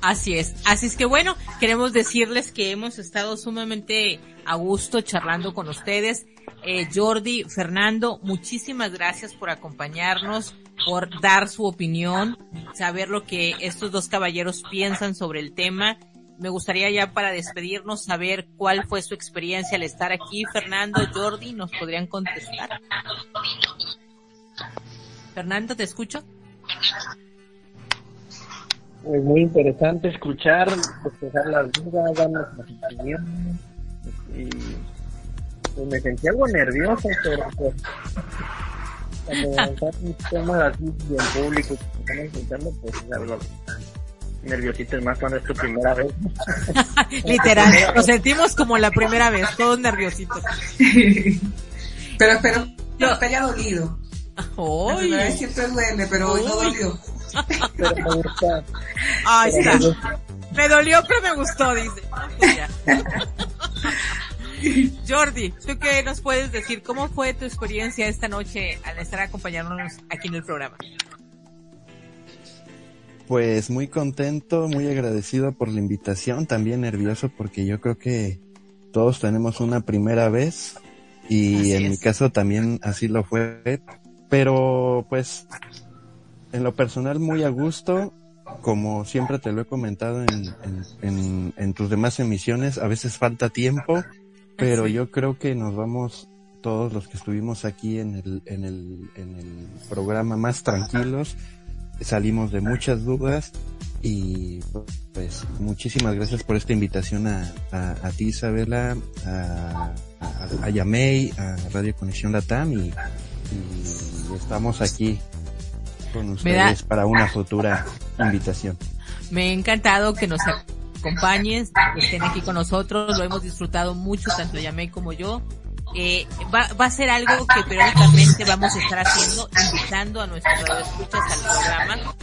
[SPEAKER 1] Así es, así es que bueno, queremos decirles que hemos estado sumamente a gusto charlando con ustedes. Eh, Jordi, Fernando, muchísimas gracias por acompañarnos, por dar su opinión, saber lo que estos dos caballeros piensan sobre el tema me gustaría ya para despedirnos saber cuál fue su experiencia al estar aquí. Fernando, Jordi, ¿nos podrían contestar? Fernando, ¿te escucho?
[SPEAKER 3] Es muy interesante escuchar, expresar las dudas, las opiniones y pues, me sentí algo nervioso, pero pues, cuando [LAUGHS] están temas así en público que están escuchando, pues es algo nerviosito más cuando es tu primera vez. [LAUGHS]
[SPEAKER 1] Literal, lo sentimos como la primera vez, todos nerviositos. [LAUGHS]
[SPEAKER 2] pero espero que te haya dolido. La primera vez siempre duele, pero hoy no dolió.
[SPEAKER 3] pero me gustó.
[SPEAKER 1] Ahí está. Me dolió, pero me gustó, dice. [LAUGHS] Jordi, ¿tú qué nos puedes decir? ¿Cómo fue tu experiencia esta noche al estar acompañándonos aquí en el programa?
[SPEAKER 4] Pues muy contento, muy agradecido por la invitación, también nervioso porque yo creo que todos tenemos una primera vez y en mi caso también así lo fue, pero pues en lo personal muy a gusto, como siempre te lo he comentado en, en, en, tus demás emisiones, a veces falta tiempo, pero yo creo que nos vamos todos los que estuvimos aquí en el, en el, en el programa más tranquilos salimos de muchas dudas y pues muchísimas gracias por esta invitación a, a, ti Isabela, a, a, Yamei, a Radio Conexión Latam y, y estamos aquí con ustedes para una futura invitación.
[SPEAKER 1] Me ha encantado que nos acompañes, que estén aquí con nosotros. Lo hemos disfrutado mucho, tanto Yamei como yo. Eh, va, va a ser algo que periódicamente vamos a estar haciendo, invitando a nuestros escuchas al programa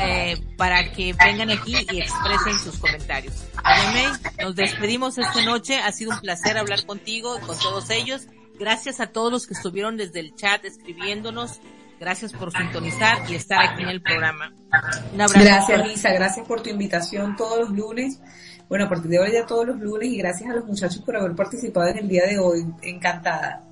[SPEAKER 1] eh, para que vengan aquí y expresen sus comentarios. Yamei, nos despedimos esta noche. Ha sido un placer hablar contigo y con todos ellos. Gracias a todos los que estuvieron desde el chat escribiéndonos. Gracias por sintonizar y estar aquí en el programa.
[SPEAKER 2] Un abrazo. Gracias, Lisa. Gracias por tu invitación todos los lunes. Bueno, a partir de ahora ya todos los lunes y gracias a los muchachos por haber participado en el día de hoy. Encantada.